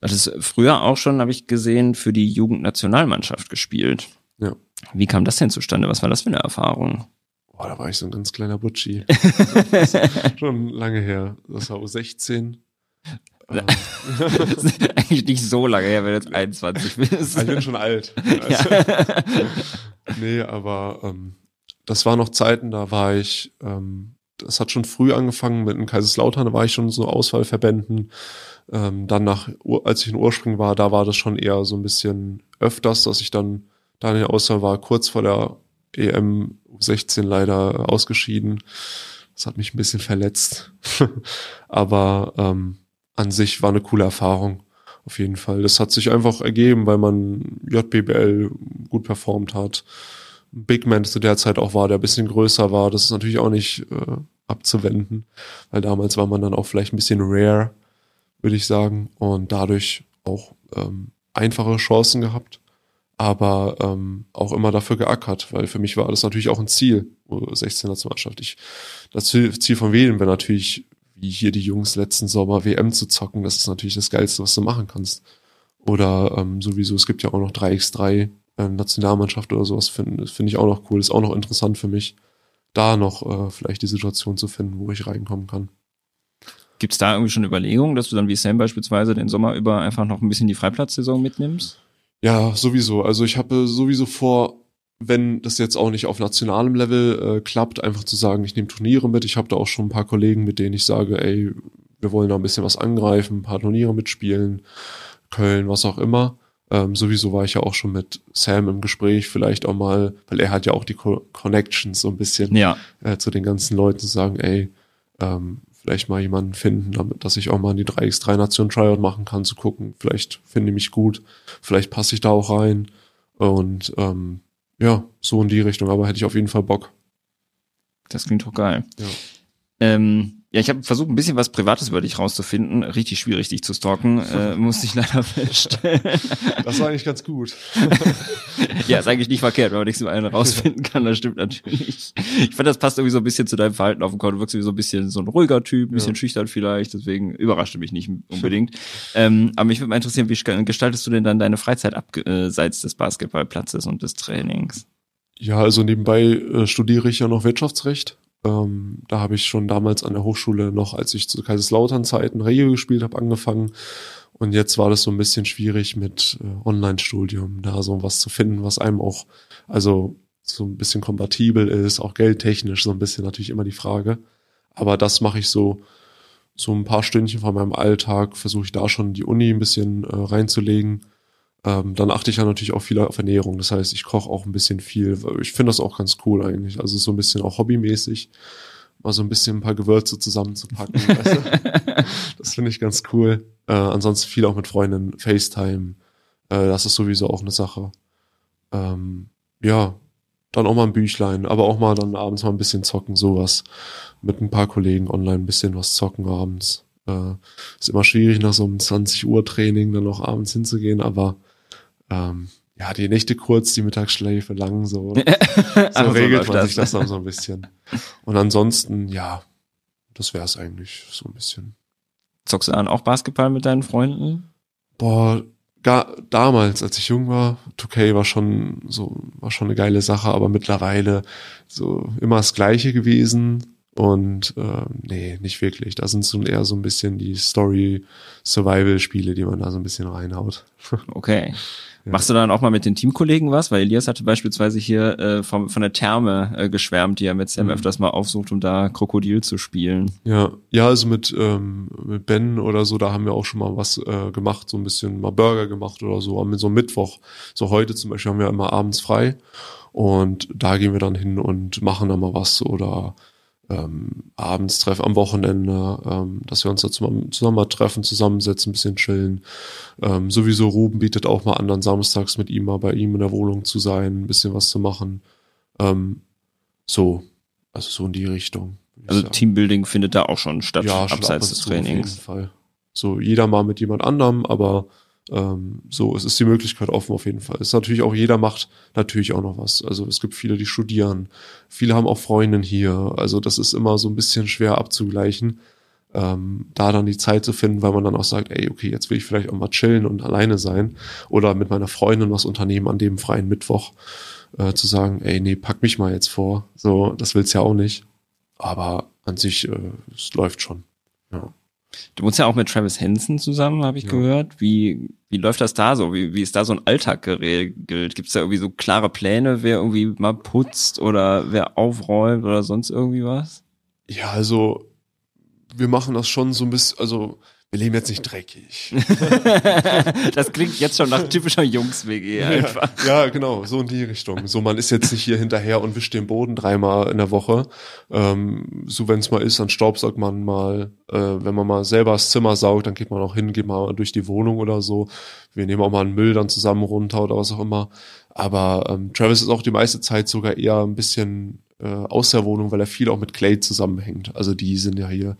Das ist früher auch schon, habe ich gesehen, für die Jugendnationalmannschaft gespielt. Ja. Wie kam das denn zustande? Was war das für eine Erfahrung? Boah, da war ich so ein ganz kleiner Butschi. schon lange her. Das war U16. Ähm. Eigentlich nicht so lange her, wenn du jetzt 21 bist. Ich bin schon alt. Also, ja. nee, aber ähm, das war noch Zeiten, da war ich, ähm, das hat schon früh angefangen mit dem Kaiserslautern, da war ich schon so Auswahlverbänden. Ähm, dann nach, als ich in Ursprung war, da war das schon eher so ein bisschen öfters, dass ich dann da in der Auswahl war, kurz vor der EM 16 leider ausgeschieden. Das hat mich ein bisschen verletzt. Aber ähm, an sich war eine coole Erfahrung. Auf jeden Fall. Das hat sich einfach ergeben, weil man JBL gut performt hat. Big Man zu der Zeit auch war, der ein bisschen größer war. Das ist natürlich auch nicht äh, abzuwenden, weil damals war man dann auch vielleicht ein bisschen rare, würde ich sagen. Und dadurch auch ähm, einfache Chancen gehabt, aber ähm, auch immer dafür geackert, weil für mich war das natürlich auch ein Ziel, 16 Nationalmannschaft. Ich, das Ziel von Wählen wäre natürlich wie hier die Jungs letzten Sommer WM zu zocken, das ist natürlich das Geilste, was du machen kannst. Oder ähm, sowieso, es gibt ja auch noch 3x3 äh, Nationalmannschaft oder sowas, finde find ich auch noch cool. Ist auch noch interessant für mich, da noch äh, vielleicht die Situation zu finden, wo ich reinkommen kann. Gibt es da irgendwie schon Überlegungen, dass du dann wie Sam beispielsweise den Sommer über einfach noch ein bisschen die Freiplatzsaison mitnimmst? Ja, sowieso. Also ich habe sowieso vor, wenn das jetzt auch nicht auf nationalem Level äh, klappt, einfach zu sagen, ich nehme Turniere mit. Ich habe da auch schon ein paar Kollegen, mit denen ich sage, ey, wir wollen da ein bisschen was angreifen, ein paar Turniere mitspielen, Köln, was auch immer. Ähm, sowieso war ich ja auch schon mit Sam im Gespräch, vielleicht auch mal, weil er hat ja auch die Co Connections so ein bisschen ja. äh, zu den ganzen Leuten zu sagen, ey, ähm, vielleicht mal jemanden finden, damit, dass ich auch mal in die 3x3 Nation Tryout machen kann, zu gucken, vielleicht finde ich mich gut, vielleicht passe ich da auch rein und ähm, ja, so in die Richtung, aber hätte ich auf jeden Fall Bock. Das klingt doch geil. Ja. Ähm, ja, ich habe versucht, ein bisschen was Privates über dich rauszufinden. Richtig schwierig, dich zu stalken, äh, musste ich leider feststellen. Das war eigentlich ganz gut. ja, ist eigentlich nicht verkehrt, wenn man nichts über einen rausfinden kann, das stimmt natürlich. Ich fand, das passt irgendwie so ein bisschen zu deinem Verhalten auf dem Konto. Du wirkst wie so ein bisschen so ein ruhiger Typ, ein bisschen ja. schüchtern vielleicht, deswegen überraschte mich nicht unbedingt. ähm, aber mich würde mal interessieren, wie gestaltest du denn dann deine Freizeit abseits des Basketballplatzes und des Trainings? Ja, also nebenbei äh, studiere ich ja noch Wirtschaftsrecht ähm, da habe ich schon damals an der Hochschule noch, als ich zu Kaiserslautern-Zeiten Regio gespielt habe, angefangen. Und jetzt war das so ein bisschen schwierig mit äh, Online-Studium, da so was zu finden, was einem auch, also so ein bisschen kompatibel ist, auch geldtechnisch so ein bisschen natürlich immer die Frage. Aber das mache ich so, so ein paar Stündchen von meinem Alltag, versuche ich da schon die Uni ein bisschen äh, reinzulegen ähm, dann achte ich ja natürlich auch viel auf Ernährung. Das heißt, ich koche auch ein bisschen viel. Ich finde das auch ganz cool eigentlich. Also so ein bisschen auch hobbymäßig. Mal so ein bisschen ein paar Gewürze zusammenzupacken. weißt du? Das finde ich ganz cool. Äh, ansonsten viel auch mit Freunden, FaceTime. Äh, das ist sowieso auch eine Sache. Ähm, ja, dann auch mal ein Büchlein, aber auch mal dann abends mal ein bisschen zocken, sowas. Mit ein paar Kollegen online ein bisschen was zocken abends. Äh, ist immer schwierig, nach so einem 20 Uhr Training dann noch abends hinzugehen, aber ähm, ja, die Nächte kurz, die Mittagsschläfe lang, so, so regelt man sich das dann so ein bisschen. Und ansonsten, ja, das wäre es eigentlich so ein bisschen. Zockst du dann auch Basketball mit deinen Freunden? Boah, gar, damals, als ich jung war, 2K war schon so, war schon eine geile Sache, aber mittlerweile so immer das Gleiche gewesen. Und äh, nee, nicht wirklich. Da sind so eher so ein bisschen die Story-Survival-Spiele, die man da so ein bisschen reinhaut. Okay. Ja. Machst du dann auch mal mit den Teamkollegen was? Weil Elias hatte beispielsweise hier äh, vom, von der Therme äh, geschwärmt, die er mit Sam mhm. öfters mal aufsucht, um da Krokodil zu spielen. Ja, ja, also mit, ähm, mit Ben oder so, da haben wir auch schon mal was äh, gemacht, so ein bisschen mal Burger gemacht oder so, am so Mittwoch. So heute zum Beispiel haben wir immer abends frei und da gehen wir dann hin und machen dann mal was oder ähm, abends treffen am Wochenende, ähm, dass wir uns da zusammen, zusammen mal treffen, zusammensetzen, ein bisschen chillen. Ähm, sowieso Ruben bietet auch mal an, dann samstags mit ihm mal bei ihm in der Wohnung zu sein, ein bisschen was zu machen. Ähm, so, also so in die Richtung. Also sagen. Teambuilding findet da auch schon statt, ja, abseits des Trainings. Auf jeden Fall. So jeder mal mit jemand anderem, aber ähm, so, es ist die Möglichkeit offen auf jeden Fall. Es ist natürlich auch, jeder macht natürlich auch noch was. Also es gibt viele, die studieren. Viele haben auch Freundinnen hier. Also das ist immer so ein bisschen schwer abzugleichen, ähm, da dann die Zeit zu finden, weil man dann auch sagt, ey, okay, jetzt will ich vielleicht auch mal chillen und alleine sein oder mit meiner Freundin was unternehmen an dem freien Mittwoch. Äh, zu sagen, ey, nee, pack mich mal jetzt vor. So, das will's ja auch nicht. Aber an sich, äh, es läuft schon. Ja. Du wohnst ja auch mit Travis Henson zusammen, habe ich ja. gehört. Wie, wie läuft das da so? Wie, wie ist da so ein Alltag geregelt? Gibt es da irgendwie so klare Pläne, wer irgendwie mal putzt oder wer aufräumt oder sonst irgendwie was? Ja, also wir machen das schon so ein bisschen, also wir leben jetzt nicht dreckig. das klingt jetzt schon nach typischer Jungs-WG einfach. Ja, ja, genau, so in die Richtung. So, man ist jetzt nicht hier hinterher und wischt den Boden dreimal in der Woche. Ähm, so, wenn es mal ist, dann staubsaugt man mal. Äh, wenn man mal selber das Zimmer saugt, dann geht man auch hin, geht mal durch die Wohnung oder so. Wir nehmen auch mal einen Müll dann zusammen runter oder was auch immer. Aber ähm, Travis ist auch die meiste Zeit sogar eher ein bisschen äh, aus der Wohnung, weil er viel auch mit Clay zusammenhängt. Also die sind ja hier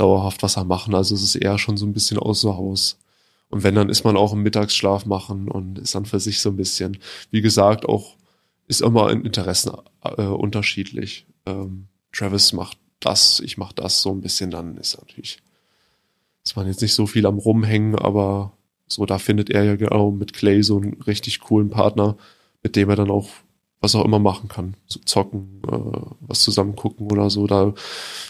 dauerhaft was am machen. Also es ist eher schon so ein bisschen außer Haus. Und wenn, dann ist man auch im Mittagsschlaf machen und ist dann für sich so ein bisschen, wie gesagt, auch ist immer in Interessen äh, unterschiedlich. Ähm, Travis macht das, ich mach das so ein bisschen, dann ist natürlich, ist man jetzt nicht so viel am Rumhängen, aber so, da findet er ja genau mit Clay so einen richtig coolen Partner, mit dem er dann auch was auch immer machen kann. So zocken, äh, was zusammen gucken oder so. Da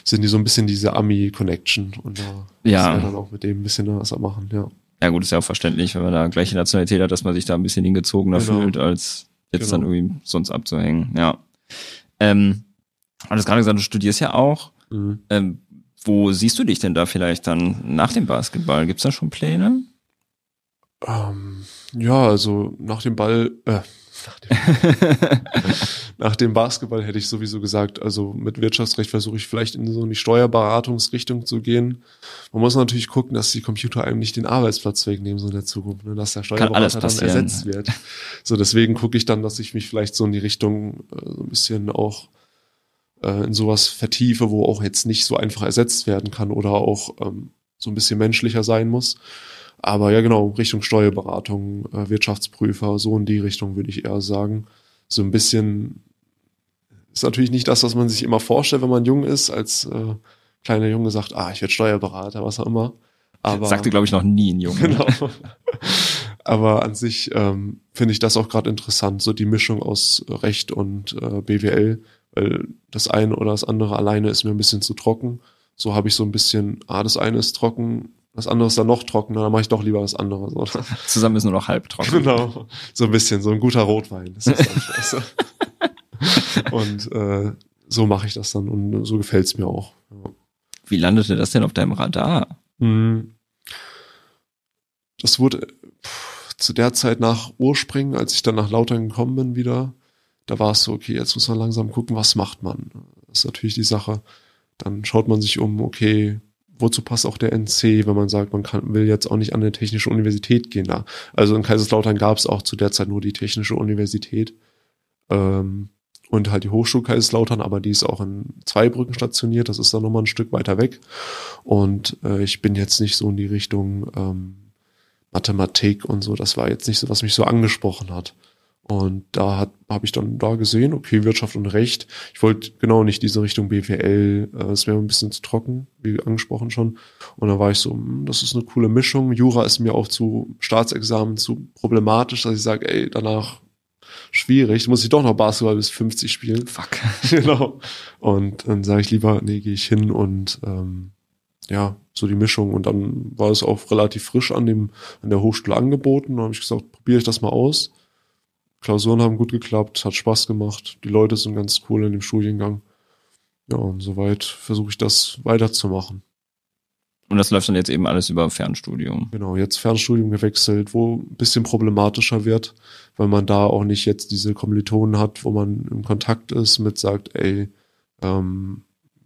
sind die so ein bisschen diese Ami-Connection und da ja. ist er dann auch mit dem ein bisschen was machen, ja. Ja gut, ist ja auch verständlich, wenn man da gleiche Nationalität hat, dass man sich da ein bisschen hingezogener genau. fühlt, als jetzt genau. dann irgendwie sonst abzuhängen. Ja. Ähm, und das gerade gesagt, du studierst ja auch. Mhm. Ähm, wo siehst du dich denn da vielleicht dann nach dem Basketball? Gibt's da schon Pläne? Ähm, ja, also nach dem Ball, äh, nach dem, nach dem Basketball hätte ich sowieso gesagt, also mit Wirtschaftsrecht versuche ich vielleicht in so eine Steuerberatungsrichtung zu gehen. Man muss natürlich gucken, dass die Computer einem nicht den Arbeitsplatz wegnehmen, so in der Zukunft, ne, dass der Steuerberater dann ersetzt wird. So, deswegen gucke ich dann, dass ich mich vielleicht so in die Richtung äh, so ein bisschen auch äh, in sowas vertiefe, wo auch jetzt nicht so einfach ersetzt werden kann oder auch ähm, so ein bisschen menschlicher sein muss. Aber ja, genau, Richtung Steuerberatung, äh, Wirtschaftsprüfer, so in die Richtung würde ich eher sagen. So ein bisschen ist natürlich nicht das, was man sich immer vorstellt, wenn man jung ist, als äh, kleiner Junge sagt, ah, ich werde Steuerberater, was auch immer. Aber, Sagte, glaube ich, noch nie ein Junge. Genau. Aber an sich ähm, finde ich das auch gerade interessant, so die Mischung aus Recht und äh, BWL, weil das eine oder das andere alleine ist mir ein bisschen zu trocken. So habe ich so ein bisschen, ah, das eine ist trocken, das andere ist dann noch trockener, dann mache ich doch lieber was anderes. Oder? Zusammen ist nur noch halb trocken. Genau, so ein bisschen, so ein guter Rotwein. Das ist dann scheiße. und äh, so mache ich das dann und so gefällt's mir auch. Ja. Wie landete das denn auf deinem Radar? Hm. Das wurde pff, zu der Zeit nach Urspringen, als ich dann nach Lautern gekommen bin wieder, da war es so, okay, jetzt muss man langsam gucken, was macht man. Das ist natürlich die Sache. Dann schaut man sich um, okay, wozu passt auch der NC, wenn man sagt, man kann, will jetzt auch nicht an eine technische Universität gehen da. Also in Kaiserslautern gab es auch zu der Zeit nur die technische Universität ähm, und halt die Hochschule Kaiserslautern, aber die ist auch in Zweibrücken stationiert, das ist dann nochmal ein Stück weiter weg. Und äh, ich bin jetzt nicht so in die Richtung ähm, Mathematik und so, das war jetzt nicht so, was mich so angesprochen hat. Und da hat habe ich dann da gesehen, okay, Wirtschaft und Recht. Ich wollte genau nicht diese Richtung BWL, äh, es wäre ein bisschen zu trocken, wie angesprochen schon. Und da war ich so, hm, das ist eine coole Mischung. Jura ist mir auch zu Staatsexamen zu problematisch, dass ich sage, ey, danach schwierig. Muss ich doch noch Basketball bis 50 spielen. Fuck. genau. Und dann sage ich lieber, nee, gehe ich hin und ähm, ja, so die Mischung. Und dann war es auch relativ frisch an dem, an der Hochschule angeboten. Dann habe ich gesagt, probiere ich das mal aus. Klausuren haben gut geklappt, hat Spaß gemacht. Die Leute sind ganz cool in dem Studiengang. Ja, und soweit versuche ich das weiterzumachen. Und das läuft dann jetzt eben alles über Fernstudium. Genau, jetzt Fernstudium gewechselt, wo ein bisschen problematischer wird, weil man da auch nicht jetzt diese Kommilitonen hat, wo man im Kontakt ist mit sagt, ey, ähm,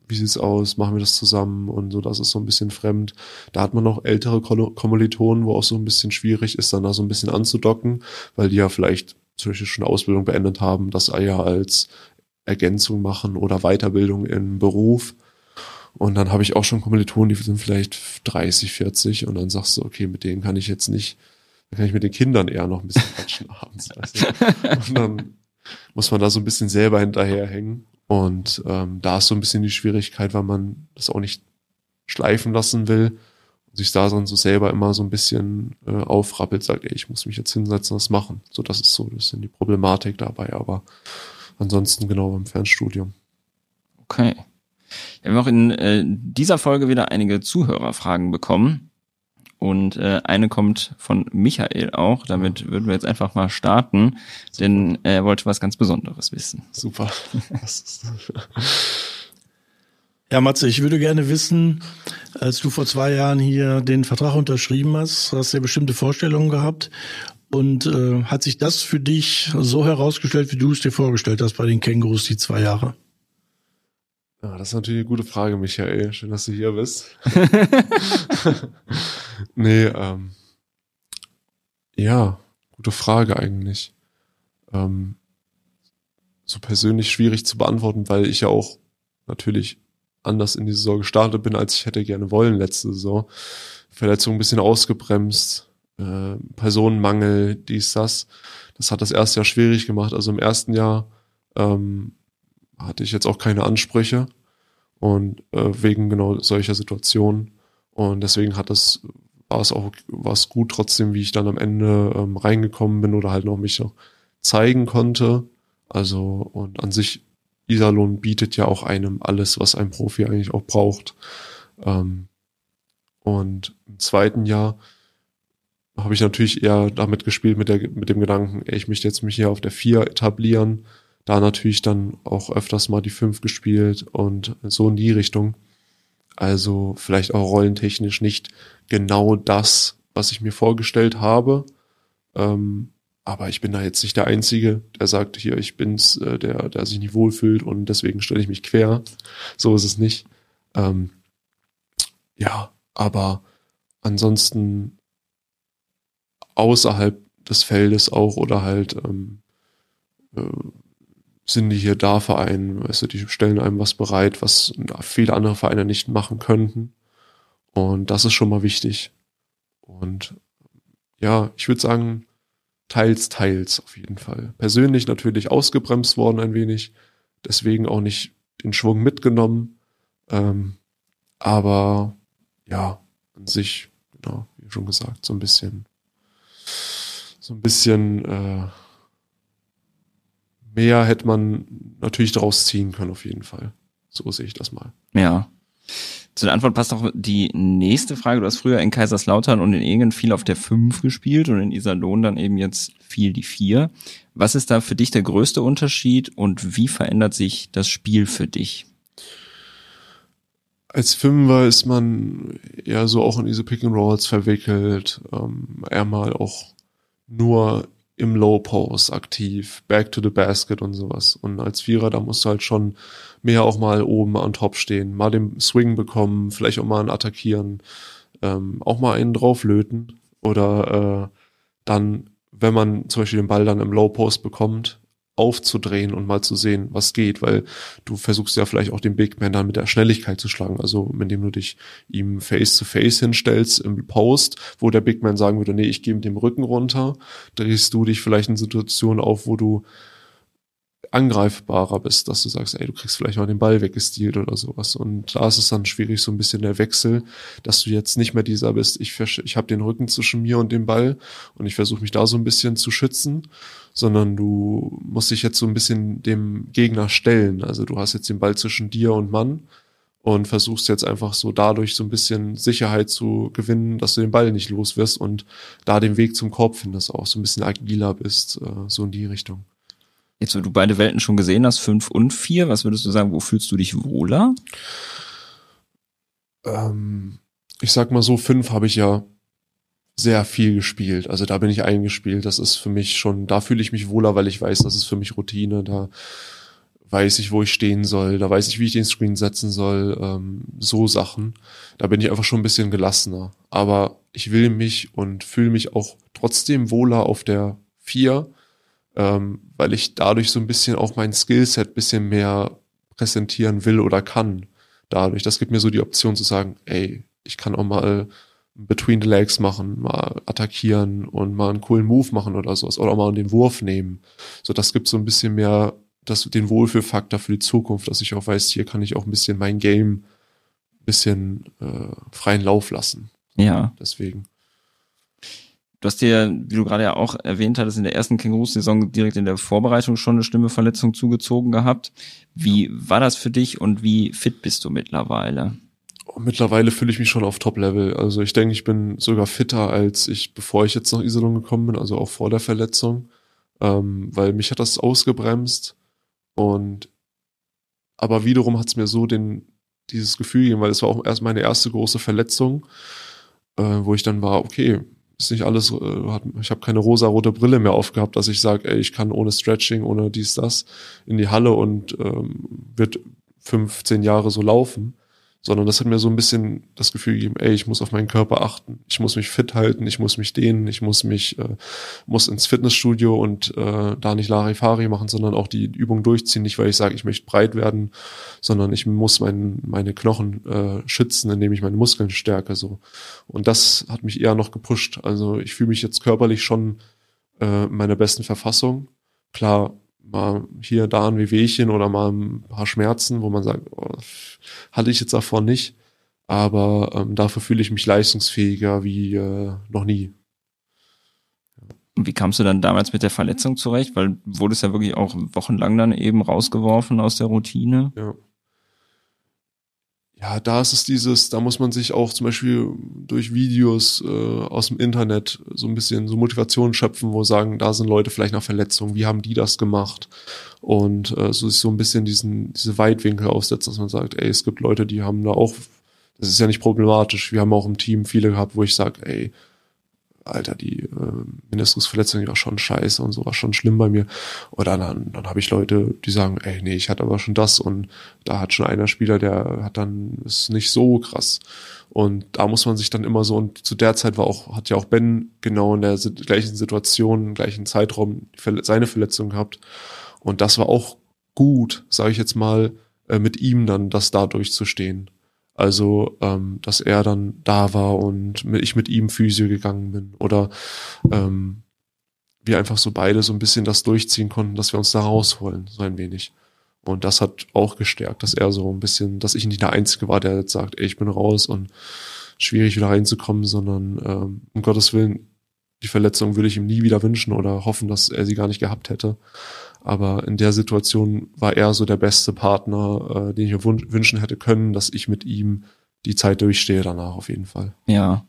wie sieht's aus, machen wir das zusammen und so, das ist so ein bisschen fremd. Da hat man noch ältere Kommilitonen, wo auch so ein bisschen schwierig ist, dann da so ein bisschen anzudocken, weil die ja vielleicht zum Beispiel schon Ausbildung beendet haben, das ja als Ergänzung machen oder Weiterbildung im Beruf und dann habe ich auch schon Kommilitonen, die sind vielleicht 30, 40 und dann sagst du, okay, mit denen kann ich jetzt nicht, da kann ich mit den Kindern eher noch ein bisschen quatschen abends. Du? Und dann muss man da so ein bisschen selber hinterherhängen. Und ähm, da ist so ein bisschen die Schwierigkeit, weil man das auch nicht schleifen lassen will sich da dann so selber immer so ein bisschen äh, aufrappelt, sagt, ey, ich muss mich jetzt hinsetzen, was machen. So, das ist so ein bisschen die Problematik dabei, aber ansonsten genau beim Fernstudium. Okay. Wir haben auch in äh, dieser Folge wieder einige Zuhörerfragen bekommen. Und äh, eine kommt von Michael auch. Damit würden wir jetzt einfach mal starten, denn er wollte was ganz Besonderes wissen. Super. ja, Matze, ich würde gerne wissen, als du vor zwei Jahren hier den Vertrag unterschrieben hast, hast du ja bestimmte Vorstellungen gehabt. Und äh, hat sich das für dich so herausgestellt, wie du es dir vorgestellt hast bei den Kängurus die zwei Jahre? Ja, das ist natürlich eine gute Frage, Michael. Schön, dass du hier bist. nee, ähm, ja, gute Frage eigentlich. Ähm, so persönlich schwierig zu beantworten, weil ich ja auch natürlich anders in die Saison gestartet bin, als ich hätte gerne wollen letzte Saison. Verletzung ein bisschen ausgebremst, äh, Personenmangel, dies, das. Das hat das erste Jahr schwierig gemacht. Also im ersten Jahr ähm, hatte ich jetzt auch keine Ansprüche und äh, wegen genau solcher Situationen. Und deswegen hat es, war es auch was gut trotzdem, wie ich dann am Ende ähm, reingekommen bin oder halt noch mich noch zeigen konnte. Also und an sich, Iserlohn bietet ja auch einem alles, was ein Profi eigentlich auch braucht. Ähm, und im zweiten Jahr habe ich natürlich eher damit gespielt mit, der, mit dem Gedanken, ey, ich möchte jetzt mich hier auf der vier etablieren da natürlich dann auch öfters mal die fünf gespielt und so in die Richtung. Also vielleicht auch rollentechnisch nicht genau das, was ich mir vorgestellt habe. Ähm, aber ich bin da jetzt nicht der Einzige, der sagt, hier, ich bin's, äh, der, der sich nicht wohlfühlt und deswegen stelle ich mich quer. So ist es nicht. Ähm, ja, aber ansonsten außerhalb des Feldes auch oder halt ähm, äh, sind die hier da Vereine, weißt du, die stellen einem was bereit, was viele andere Vereine nicht machen könnten. Und das ist schon mal wichtig. Und ja, ich würde sagen, teils, teils auf jeden Fall. Persönlich natürlich ausgebremst worden ein wenig, deswegen auch nicht den Schwung mitgenommen. Ähm, aber ja, an sich, genau, wie schon gesagt, so ein bisschen, so ein bisschen äh, mehr hätte man natürlich daraus ziehen können, auf jeden Fall. So sehe ich das mal. Ja. Zu der Antwort passt auch die nächste Frage. Du hast früher in Kaiserslautern und in Egen viel auf der 5 gespielt und in Iserlohn dann eben jetzt viel die 4. Was ist da für dich der größte Unterschied und wie verändert sich das Spiel für dich? Als Fünfer ist man eher so auch in diese Pick and Rolls verwickelt, ähm, eher mal auch nur im Low Post aktiv, Back to the Basket und sowas. Und als Vierer, da musst du halt schon mehr auch mal oben an Top stehen, mal den Swing bekommen, vielleicht auch mal einen attackieren, ähm, auch mal einen drauflöten oder äh, dann, wenn man zum Beispiel den Ball dann im Low Post bekommt, aufzudrehen und mal zu sehen, was geht, weil du versuchst ja vielleicht auch den Big Man dann mit der Schnelligkeit zu schlagen, also indem du dich ihm face to face hinstellst im Post, wo der Big Man sagen würde, nee, ich gehe mit dem Rücken runter, drehst du dich vielleicht in Situationen auf, wo du angreifbarer bist, dass du sagst, ey, du kriegst vielleicht mal den Ball weggestealt oder sowas. Und da ist es dann schwierig, so ein bisschen der Wechsel, dass du jetzt nicht mehr dieser bist, ich, ich habe den Rücken zwischen mir und dem Ball und ich versuche mich da so ein bisschen zu schützen, sondern du musst dich jetzt so ein bisschen dem Gegner stellen. Also du hast jetzt den Ball zwischen dir und Mann und versuchst jetzt einfach so dadurch so ein bisschen Sicherheit zu gewinnen, dass du den Ball nicht los wirst und da den Weg zum Korb findest, auch so ein bisschen agiler bist, äh, so in die Richtung. Jetzt, wo du beide Welten schon gesehen hast, fünf und vier, was würdest du sagen, wo fühlst du dich wohler? Ähm, ich sag mal so, fünf habe ich ja sehr viel gespielt. Also da bin ich eingespielt. Das ist für mich schon, da fühle ich mich wohler, weil ich weiß, das ist für mich Routine. Da weiß ich, wo ich stehen soll, da weiß ich, wie ich den Screen setzen soll, ähm, so Sachen. Da bin ich einfach schon ein bisschen gelassener. Aber ich will mich und fühle mich auch trotzdem wohler auf der 4, ähm, weil ich dadurch so ein bisschen auch mein Skillset bisschen mehr präsentieren will oder kann. Dadurch, das gibt mir so die Option zu sagen, ey, ich kann auch mal Between the Legs machen, mal attackieren und mal einen coolen Move machen oder sowas oder auch mal den Wurf nehmen. So, das gibt so ein bisschen mehr das, den Wohlfühlfaktor für die Zukunft, dass ich auch weiß, hier kann ich auch ein bisschen mein Game ein bisschen äh, freien Lauf lassen. Ja. Deswegen. Du hast dir, wie du gerade ja auch erwähnt hattest, in der ersten Kängurus-Saison direkt in der Vorbereitung schon eine Stimmeverletzung zugezogen gehabt. Wie war das für dich und wie fit bist du mittlerweile? Oh, mittlerweile fühle ich mich schon auf Top-Level. Also ich denke, ich bin sogar fitter, als ich, bevor ich jetzt nach Iserlohn gekommen bin, also auch vor der Verletzung. Ähm, weil mich hat das ausgebremst und aber wiederum hat es mir so den, dieses Gefühl gegeben, weil es war auch erst meine erste große Verletzung, äh, wo ich dann war, okay, ist nicht alles, äh, ich habe keine rosa-rote Brille mehr aufgehabt, dass ich sage, ey, ich kann ohne Stretching, ohne dies, das in die Halle und ähm, wird 15 Jahre so laufen sondern das hat mir so ein bisschen das Gefühl gegeben, ey, ich muss auf meinen Körper achten, ich muss mich fit halten, ich muss mich dehnen, ich muss mich, äh, muss ins Fitnessstudio und äh, da nicht Larifari machen, sondern auch die Übung durchziehen, nicht weil ich sage, ich möchte breit werden, sondern ich muss mein, meine Knochen äh, schützen, indem ich meine Muskeln stärke, so. Und das hat mich eher noch gepusht. Also ich fühle mich jetzt körperlich schon äh, in meiner besten Verfassung. Klar, mal hier, da ein Wehwehchen oder mal ein paar Schmerzen, wo man sagt, oh, hatte ich jetzt davor nicht. Aber ähm, dafür fühle ich mich leistungsfähiger wie äh, noch nie. Und wie kamst du dann damals mit der Verletzung zurecht? Weil wurdest ja wirklich auch wochenlang dann eben rausgeworfen aus der Routine. Ja ja, da ist es dieses, da muss man sich auch zum Beispiel durch Videos äh, aus dem Internet so ein bisschen so Motivation schöpfen, wo sagen, da sind Leute vielleicht nach Verletzungen, wie haben die das gemacht? Und äh, so sich so ein bisschen diesen, diese Weitwinkel aufsetzt, dass man sagt, ey, es gibt Leute, die haben da auch, das ist ja nicht problematisch. Wir haben auch im Team viele gehabt, wo ich sage, ey, Alter, die äh, Meniskusverletzung die war schon scheiße und so war schon schlimm bei mir. Oder dann, dann habe ich Leute, die sagen, ey, nee, ich hatte aber schon das und da hat schon einer Spieler, der hat dann, ist nicht so krass. Und da muss man sich dann immer so, und zu der Zeit war auch, hat ja auch Ben genau in der gleichen Situation, im gleichen Zeitraum seine Verletzung gehabt. Und das war auch gut, sage ich jetzt mal, äh, mit ihm dann das da durchzustehen. Also, ähm, dass er dann da war und ich mit ihm Physio gegangen bin. Oder ähm, wir einfach so beide so ein bisschen das durchziehen konnten, dass wir uns da rausholen, so ein wenig. Und das hat auch gestärkt, dass er so ein bisschen, dass ich nicht der Einzige war, der jetzt sagt, ey, ich bin raus und schwierig wieder reinzukommen, sondern ähm, um Gottes Willen, die Verletzung würde ich ihm nie wieder wünschen oder hoffen, dass er sie gar nicht gehabt hätte. Aber in der Situation war er so der beste Partner, äh, den ich mir wünschen hätte können, dass ich mit ihm die Zeit durchstehe danach auf jeden Fall. Ja.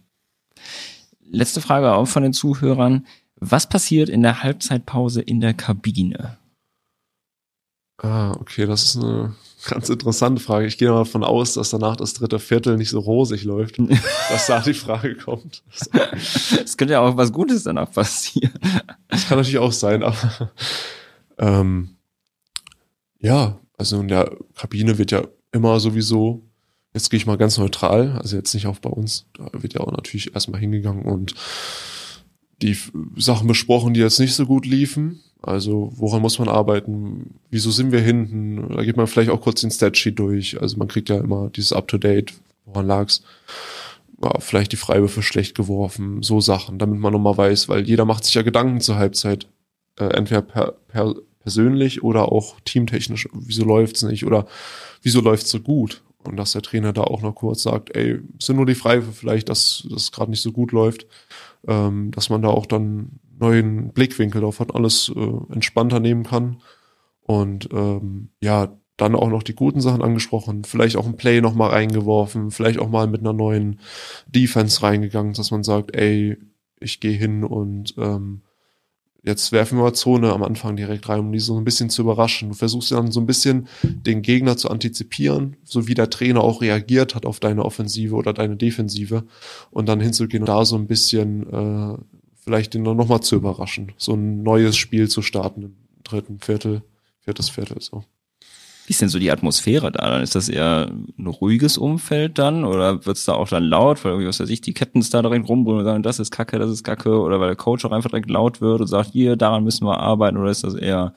Letzte Frage auch von den Zuhörern. Was passiert in der Halbzeitpause in der Kabine? Ah, okay, das ist eine ganz interessante Frage. Ich gehe mal davon aus, dass danach das dritte Viertel nicht so rosig läuft, dass da die Frage kommt. Es könnte ja auch was Gutes danach passieren. Das kann natürlich auch sein, aber ähm, ja, also in der Kabine wird ja immer sowieso, jetzt gehe ich mal ganz neutral, also jetzt nicht auch bei uns, da wird ja auch natürlich erstmal hingegangen und die Sachen besprochen, die jetzt nicht so gut liefen. Also woran muss man arbeiten? Wieso sind wir hinten? Da geht man vielleicht auch kurz den Statsheet durch. Also man kriegt ja immer dieses Up-to-Date, woran lag's? Ja, vielleicht die Freiwürfe schlecht geworfen, so Sachen, damit man nochmal weiß, weil jeder macht sich ja Gedanken zur Halbzeit äh, entweder per, per, persönlich oder auch teamtechnisch, wieso läuft's nicht oder wieso läuft's so gut? Und dass der Trainer da auch noch kurz sagt, ey, sind nur die Freiwürfe vielleicht, dass das gerade nicht so gut läuft, ähm, dass man da auch dann neuen Blickwinkel darauf hat, alles äh, entspannter nehmen kann. Und ähm, ja, dann auch noch die guten Sachen angesprochen, vielleicht auch ein Play nochmal reingeworfen, vielleicht auch mal mit einer neuen Defense reingegangen, dass man sagt, ey, ich gehe hin und ähm, jetzt werfen wir mal Zone am Anfang direkt rein, um die so ein bisschen zu überraschen. Du versuchst dann so ein bisschen den Gegner zu antizipieren, so wie der Trainer auch reagiert hat auf deine Offensive oder deine Defensive und dann hinzugehen und da so ein bisschen äh, vielleicht den dann nochmal zu überraschen, so ein neues Spiel zu starten im dritten Viertel, viertes Viertel so. Wie ist denn so die Atmosphäre da? Dann ist das eher ein ruhiges Umfeld dann oder wird's da auch dann laut, weil was weiß ich, die Captains da direkt rumbrüllen und sagen, das ist Kacke, das ist Kacke oder weil der Coach auch einfach direkt laut wird und sagt, hier, daran müssen wir arbeiten oder ist das eher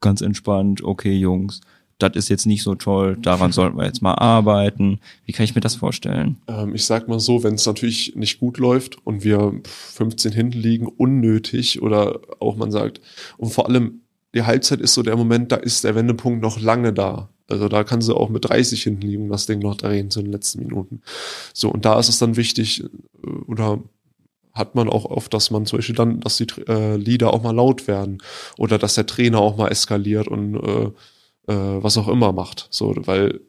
ganz entspannt, okay Jungs, das ist jetzt nicht so toll, daran sollten wir jetzt mal arbeiten. Wie kann ich mir das vorstellen? Ähm, ich sag mal so, wenn es natürlich nicht gut läuft und wir 15 hinten liegen, unnötig oder auch man sagt, und vor allem die Halbzeit ist so der Moment, da ist der Wendepunkt noch lange da. Also da kann sie auch mit 30 hinten liegen, das Ding noch drehen zu den letzten Minuten. So, und da ist es dann wichtig, äh, oder hat man auch oft, dass man zum Beispiel dann, dass die äh, Lieder auch mal laut werden oder dass der Trainer auch mal eskaliert und äh, äh, was auch immer macht. So, weil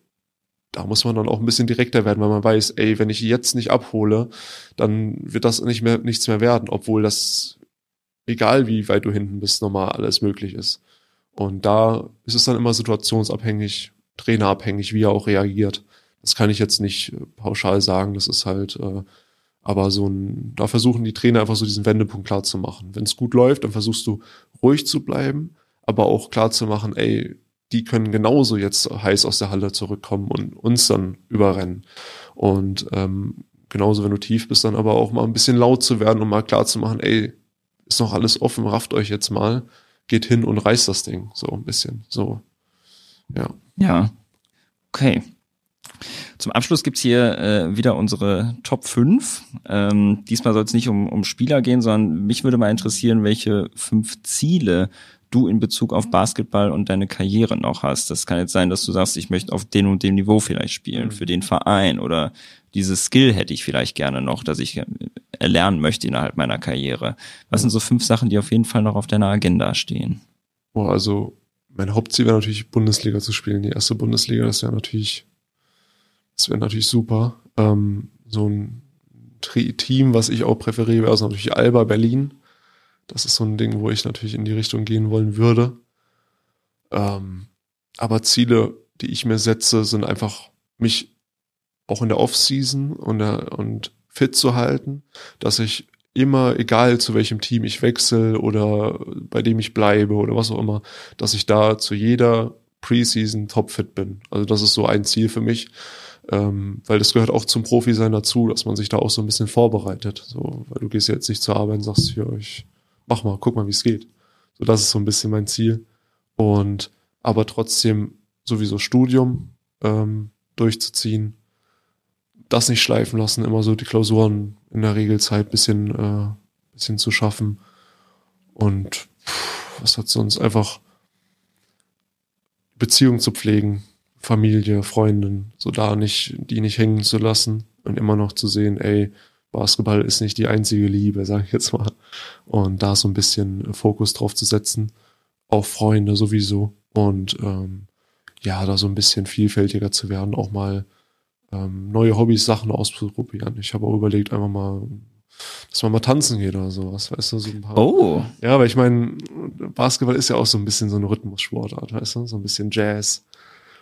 da muss man dann auch ein bisschen direkter werden, weil man weiß, ey, wenn ich jetzt nicht abhole, dann wird das nicht mehr nichts mehr werden, obwohl das egal wie weit du hinten bist, nochmal alles möglich ist. Und da ist es dann immer situationsabhängig, trainerabhängig, wie er auch reagiert. Das kann ich jetzt nicht äh, pauschal sagen, das ist halt, äh, aber so ein, da versuchen die Trainer einfach so diesen Wendepunkt klar zu machen. Wenn es gut läuft, dann versuchst du ruhig zu bleiben, aber auch klar zu machen, ey, die können genauso jetzt heiß aus der Halle zurückkommen und uns dann überrennen. Und ähm, genauso, wenn du tief bist, dann aber auch mal ein bisschen laut zu werden und mal klar zu machen, ey, ist noch alles offen, rafft euch jetzt mal, geht hin und reißt das Ding so ein bisschen. So, ja. Ja, okay. Zum Abschluss gibt's hier äh, wieder unsere Top 5. Ähm, diesmal soll es nicht um, um Spieler gehen, sondern mich würde mal interessieren, welche fünf Ziele du in Bezug auf Basketball und deine Karriere noch hast. Das kann jetzt sein, dass du sagst, ich möchte auf dem und dem Niveau vielleicht spielen, mhm. für den Verein oder dieses Skill hätte ich vielleicht gerne noch, dass ich erlernen möchte innerhalb meiner Karriere. Was sind so fünf Sachen, die auf jeden Fall noch auf deiner Agenda stehen? Boah, also mein Hauptziel wäre natürlich Bundesliga zu spielen. Die erste Bundesliga, das wäre natürlich, das wäre natürlich super. Ähm, so ein Team, was ich auch präferiere, wäre also natürlich Alba Berlin. Das ist so ein Ding, wo ich natürlich in die Richtung gehen wollen würde. Ähm, aber Ziele, die ich mir setze, sind einfach mich auch in der Offseason und, und fit zu halten, dass ich immer, egal zu welchem Team ich wechsle oder bei dem ich bleibe oder was auch immer, dass ich da zu jeder Preseason topfit bin. Also das ist so ein Ziel für mich, ähm, weil das gehört auch zum Profi-Sein dazu, dass man sich da auch so ein bisschen vorbereitet. So, weil du gehst jetzt nicht zur Arbeit und sagst, hier, ich mach mal, guck mal, wie es geht. So, das ist so ein bisschen mein Ziel. Und aber trotzdem sowieso Studium ähm, durchzuziehen, das nicht schleifen lassen, immer so die Klausuren in der Regelzeit bisschen, äh, bisschen zu schaffen. Und pff, was hat sonst einfach Beziehung zu pflegen, Familie, Freundin, so da nicht, die nicht hängen zu lassen und immer noch zu sehen, ey, Basketball ist nicht die einzige Liebe, sage ich jetzt mal. Und da so ein bisschen Fokus drauf zu setzen. Auch Freunde sowieso. Und ähm, ja, da so ein bisschen vielfältiger zu werden, auch mal ähm, neue Hobbys, Sachen auszuprobieren. Ich habe auch überlegt, einfach mal, dass man mal tanzen geht oder sowas, weißt du, so ein paar. Oh. Ja, weil ich meine, Basketball ist ja auch so ein bisschen so eine Rhythmussportart, weißt du, so ein bisschen Jazz.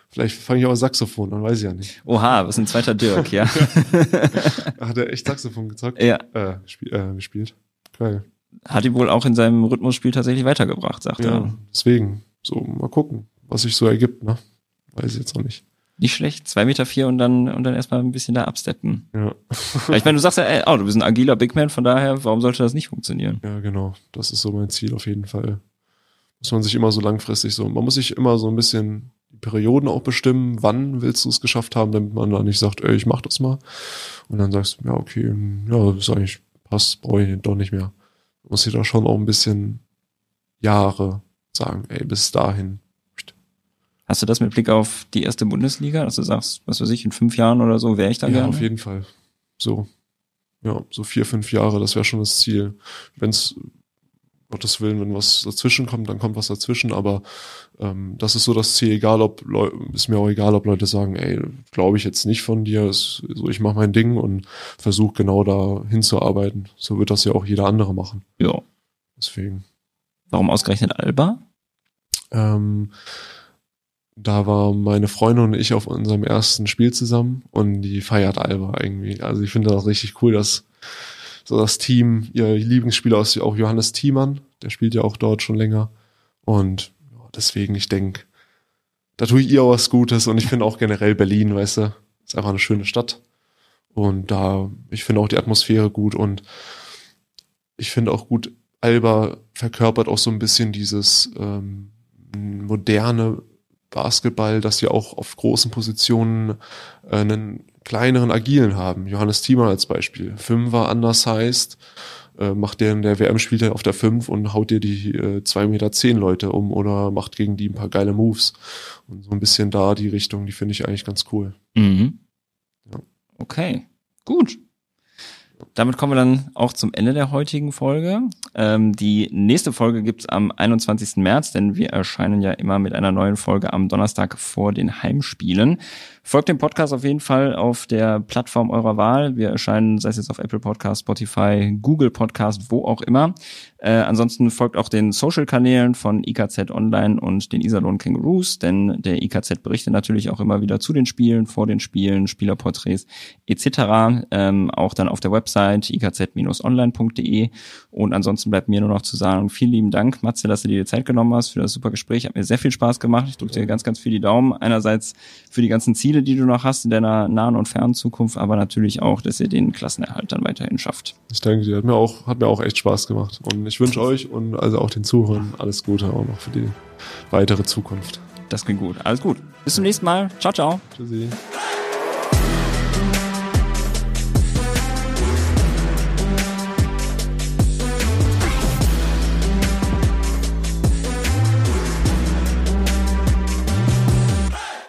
Vielleicht fange ich auch Saxophon an, weiß ich ja nicht. Oha, was ein zweiter Dirk, ja. Hat er echt Saxophon gezockt? Ja. Äh, spiel, äh, gespielt. Geil. Hat ihn wohl auch in seinem Rhythmusspiel tatsächlich weitergebracht, sagt Ja, er. deswegen. So, mal gucken, was sich so ergibt, ne? Weiß ich jetzt auch nicht. Nicht schlecht, zwei Meter vier und dann und dann erstmal ein bisschen da absteppen. Ja. Ich meine, du sagst ja, ey, oh, du bist ein agiler Big Man, von daher, warum sollte das nicht funktionieren? Ja, genau. Das ist so mein Ziel auf jeden Fall. Muss man sich immer so langfristig so, man muss sich immer so ein bisschen die Perioden auch bestimmen, wann willst du es geschafft haben, damit man dann nicht sagt, ey, ich mach das mal. Und dann sagst du, ja, okay, ja, das ist eigentlich passt, brauche ich doch nicht mehr. Man muss sich da schon auch ein bisschen Jahre sagen, ey, bis dahin. Hast du das mit Blick auf die erste Bundesliga, dass du sagst, was weiß ich, in fünf Jahren oder so wäre ich da Ja, gerne? auf jeden Fall. So. Ja, so vier, fünf Jahre, das wäre schon das Ziel. Wenn's, Gottes Willen, wenn was dazwischen kommt, dann kommt was dazwischen, aber ähm, das ist so das Ziel, egal ob Leu ist mir auch egal, ob Leute sagen, ey, glaube ich jetzt nicht von dir, ist, so ich mache mein Ding und versuche genau da hinzuarbeiten. So wird das ja auch jeder andere machen. Ja. Deswegen. Warum ausgerechnet Alba? Ähm, da war meine Freundin und ich auf unserem ersten Spiel zusammen und die feiert Alba irgendwie. Also ich finde das richtig cool, dass so das Team, ihr Lieblingsspieler ist auch Johannes Thiemann, der spielt ja auch dort schon länger. Und deswegen, ich denke, da tue ich ihr auch was Gutes und ich finde auch generell Berlin, weißt du, ist einfach eine schöne Stadt. Und da, ich finde auch die Atmosphäre gut und ich finde auch gut, Alba verkörpert auch so ein bisschen dieses ähm, moderne Basketball, dass sie auch auf großen Positionen äh, einen kleineren Agilen haben. Johannes Thiemann als Beispiel. Fünfer undersized, äh, macht der in der WM spielt er auf der 5 und haut dir die äh, 2 Meter zehn Leute um oder macht gegen die ein paar geile Moves. Und so ein bisschen da die Richtung, die finde ich eigentlich ganz cool. Mhm. Ja. Okay, gut. Damit kommen wir dann auch zum Ende der heutigen Folge. Ähm, die nächste Folge gibt's am 21. März, denn wir erscheinen ja immer mit einer neuen Folge am Donnerstag vor den Heimspielen. Folgt dem Podcast auf jeden Fall auf der Plattform eurer Wahl. Wir erscheinen, sei es jetzt auf Apple Podcast, Spotify, Google Podcast, wo auch immer. Äh, ansonsten folgt auch den Social-Kanälen von IKZ Online und den Iserlohn Kangaroos, denn der IKZ berichtet natürlich auch immer wieder zu den Spielen, vor den Spielen, Spielerporträts etc. Ähm, auch dann auf der Website ikz-online.de. Und ansonsten bleibt mir nur noch zu sagen, vielen lieben Dank, Matze, dass du dir die Zeit genommen hast für das super Gespräch. Hat mir sehr viel Spaß gemacht. Ich drücke dir ganz, ganz viel die Daumen. Einerseits für die ganzen Ziele, Ziele, die du noch hast in deiner nahen und fernen Zukunft, aber natürlich auch, dass ihr den Klassenerhalt dann weiterhin schafft. Ich danke dir. Hat mir auch, hat mir auch echt Spaß gemacht. Und ich wünsche euch und also auch den Zuhörern alles Gute auch noch für die weitere Zukunft. Das klingt gut. Alles gut. Bis zum nächsten Mal. Ciao, ciao. Tschüssi.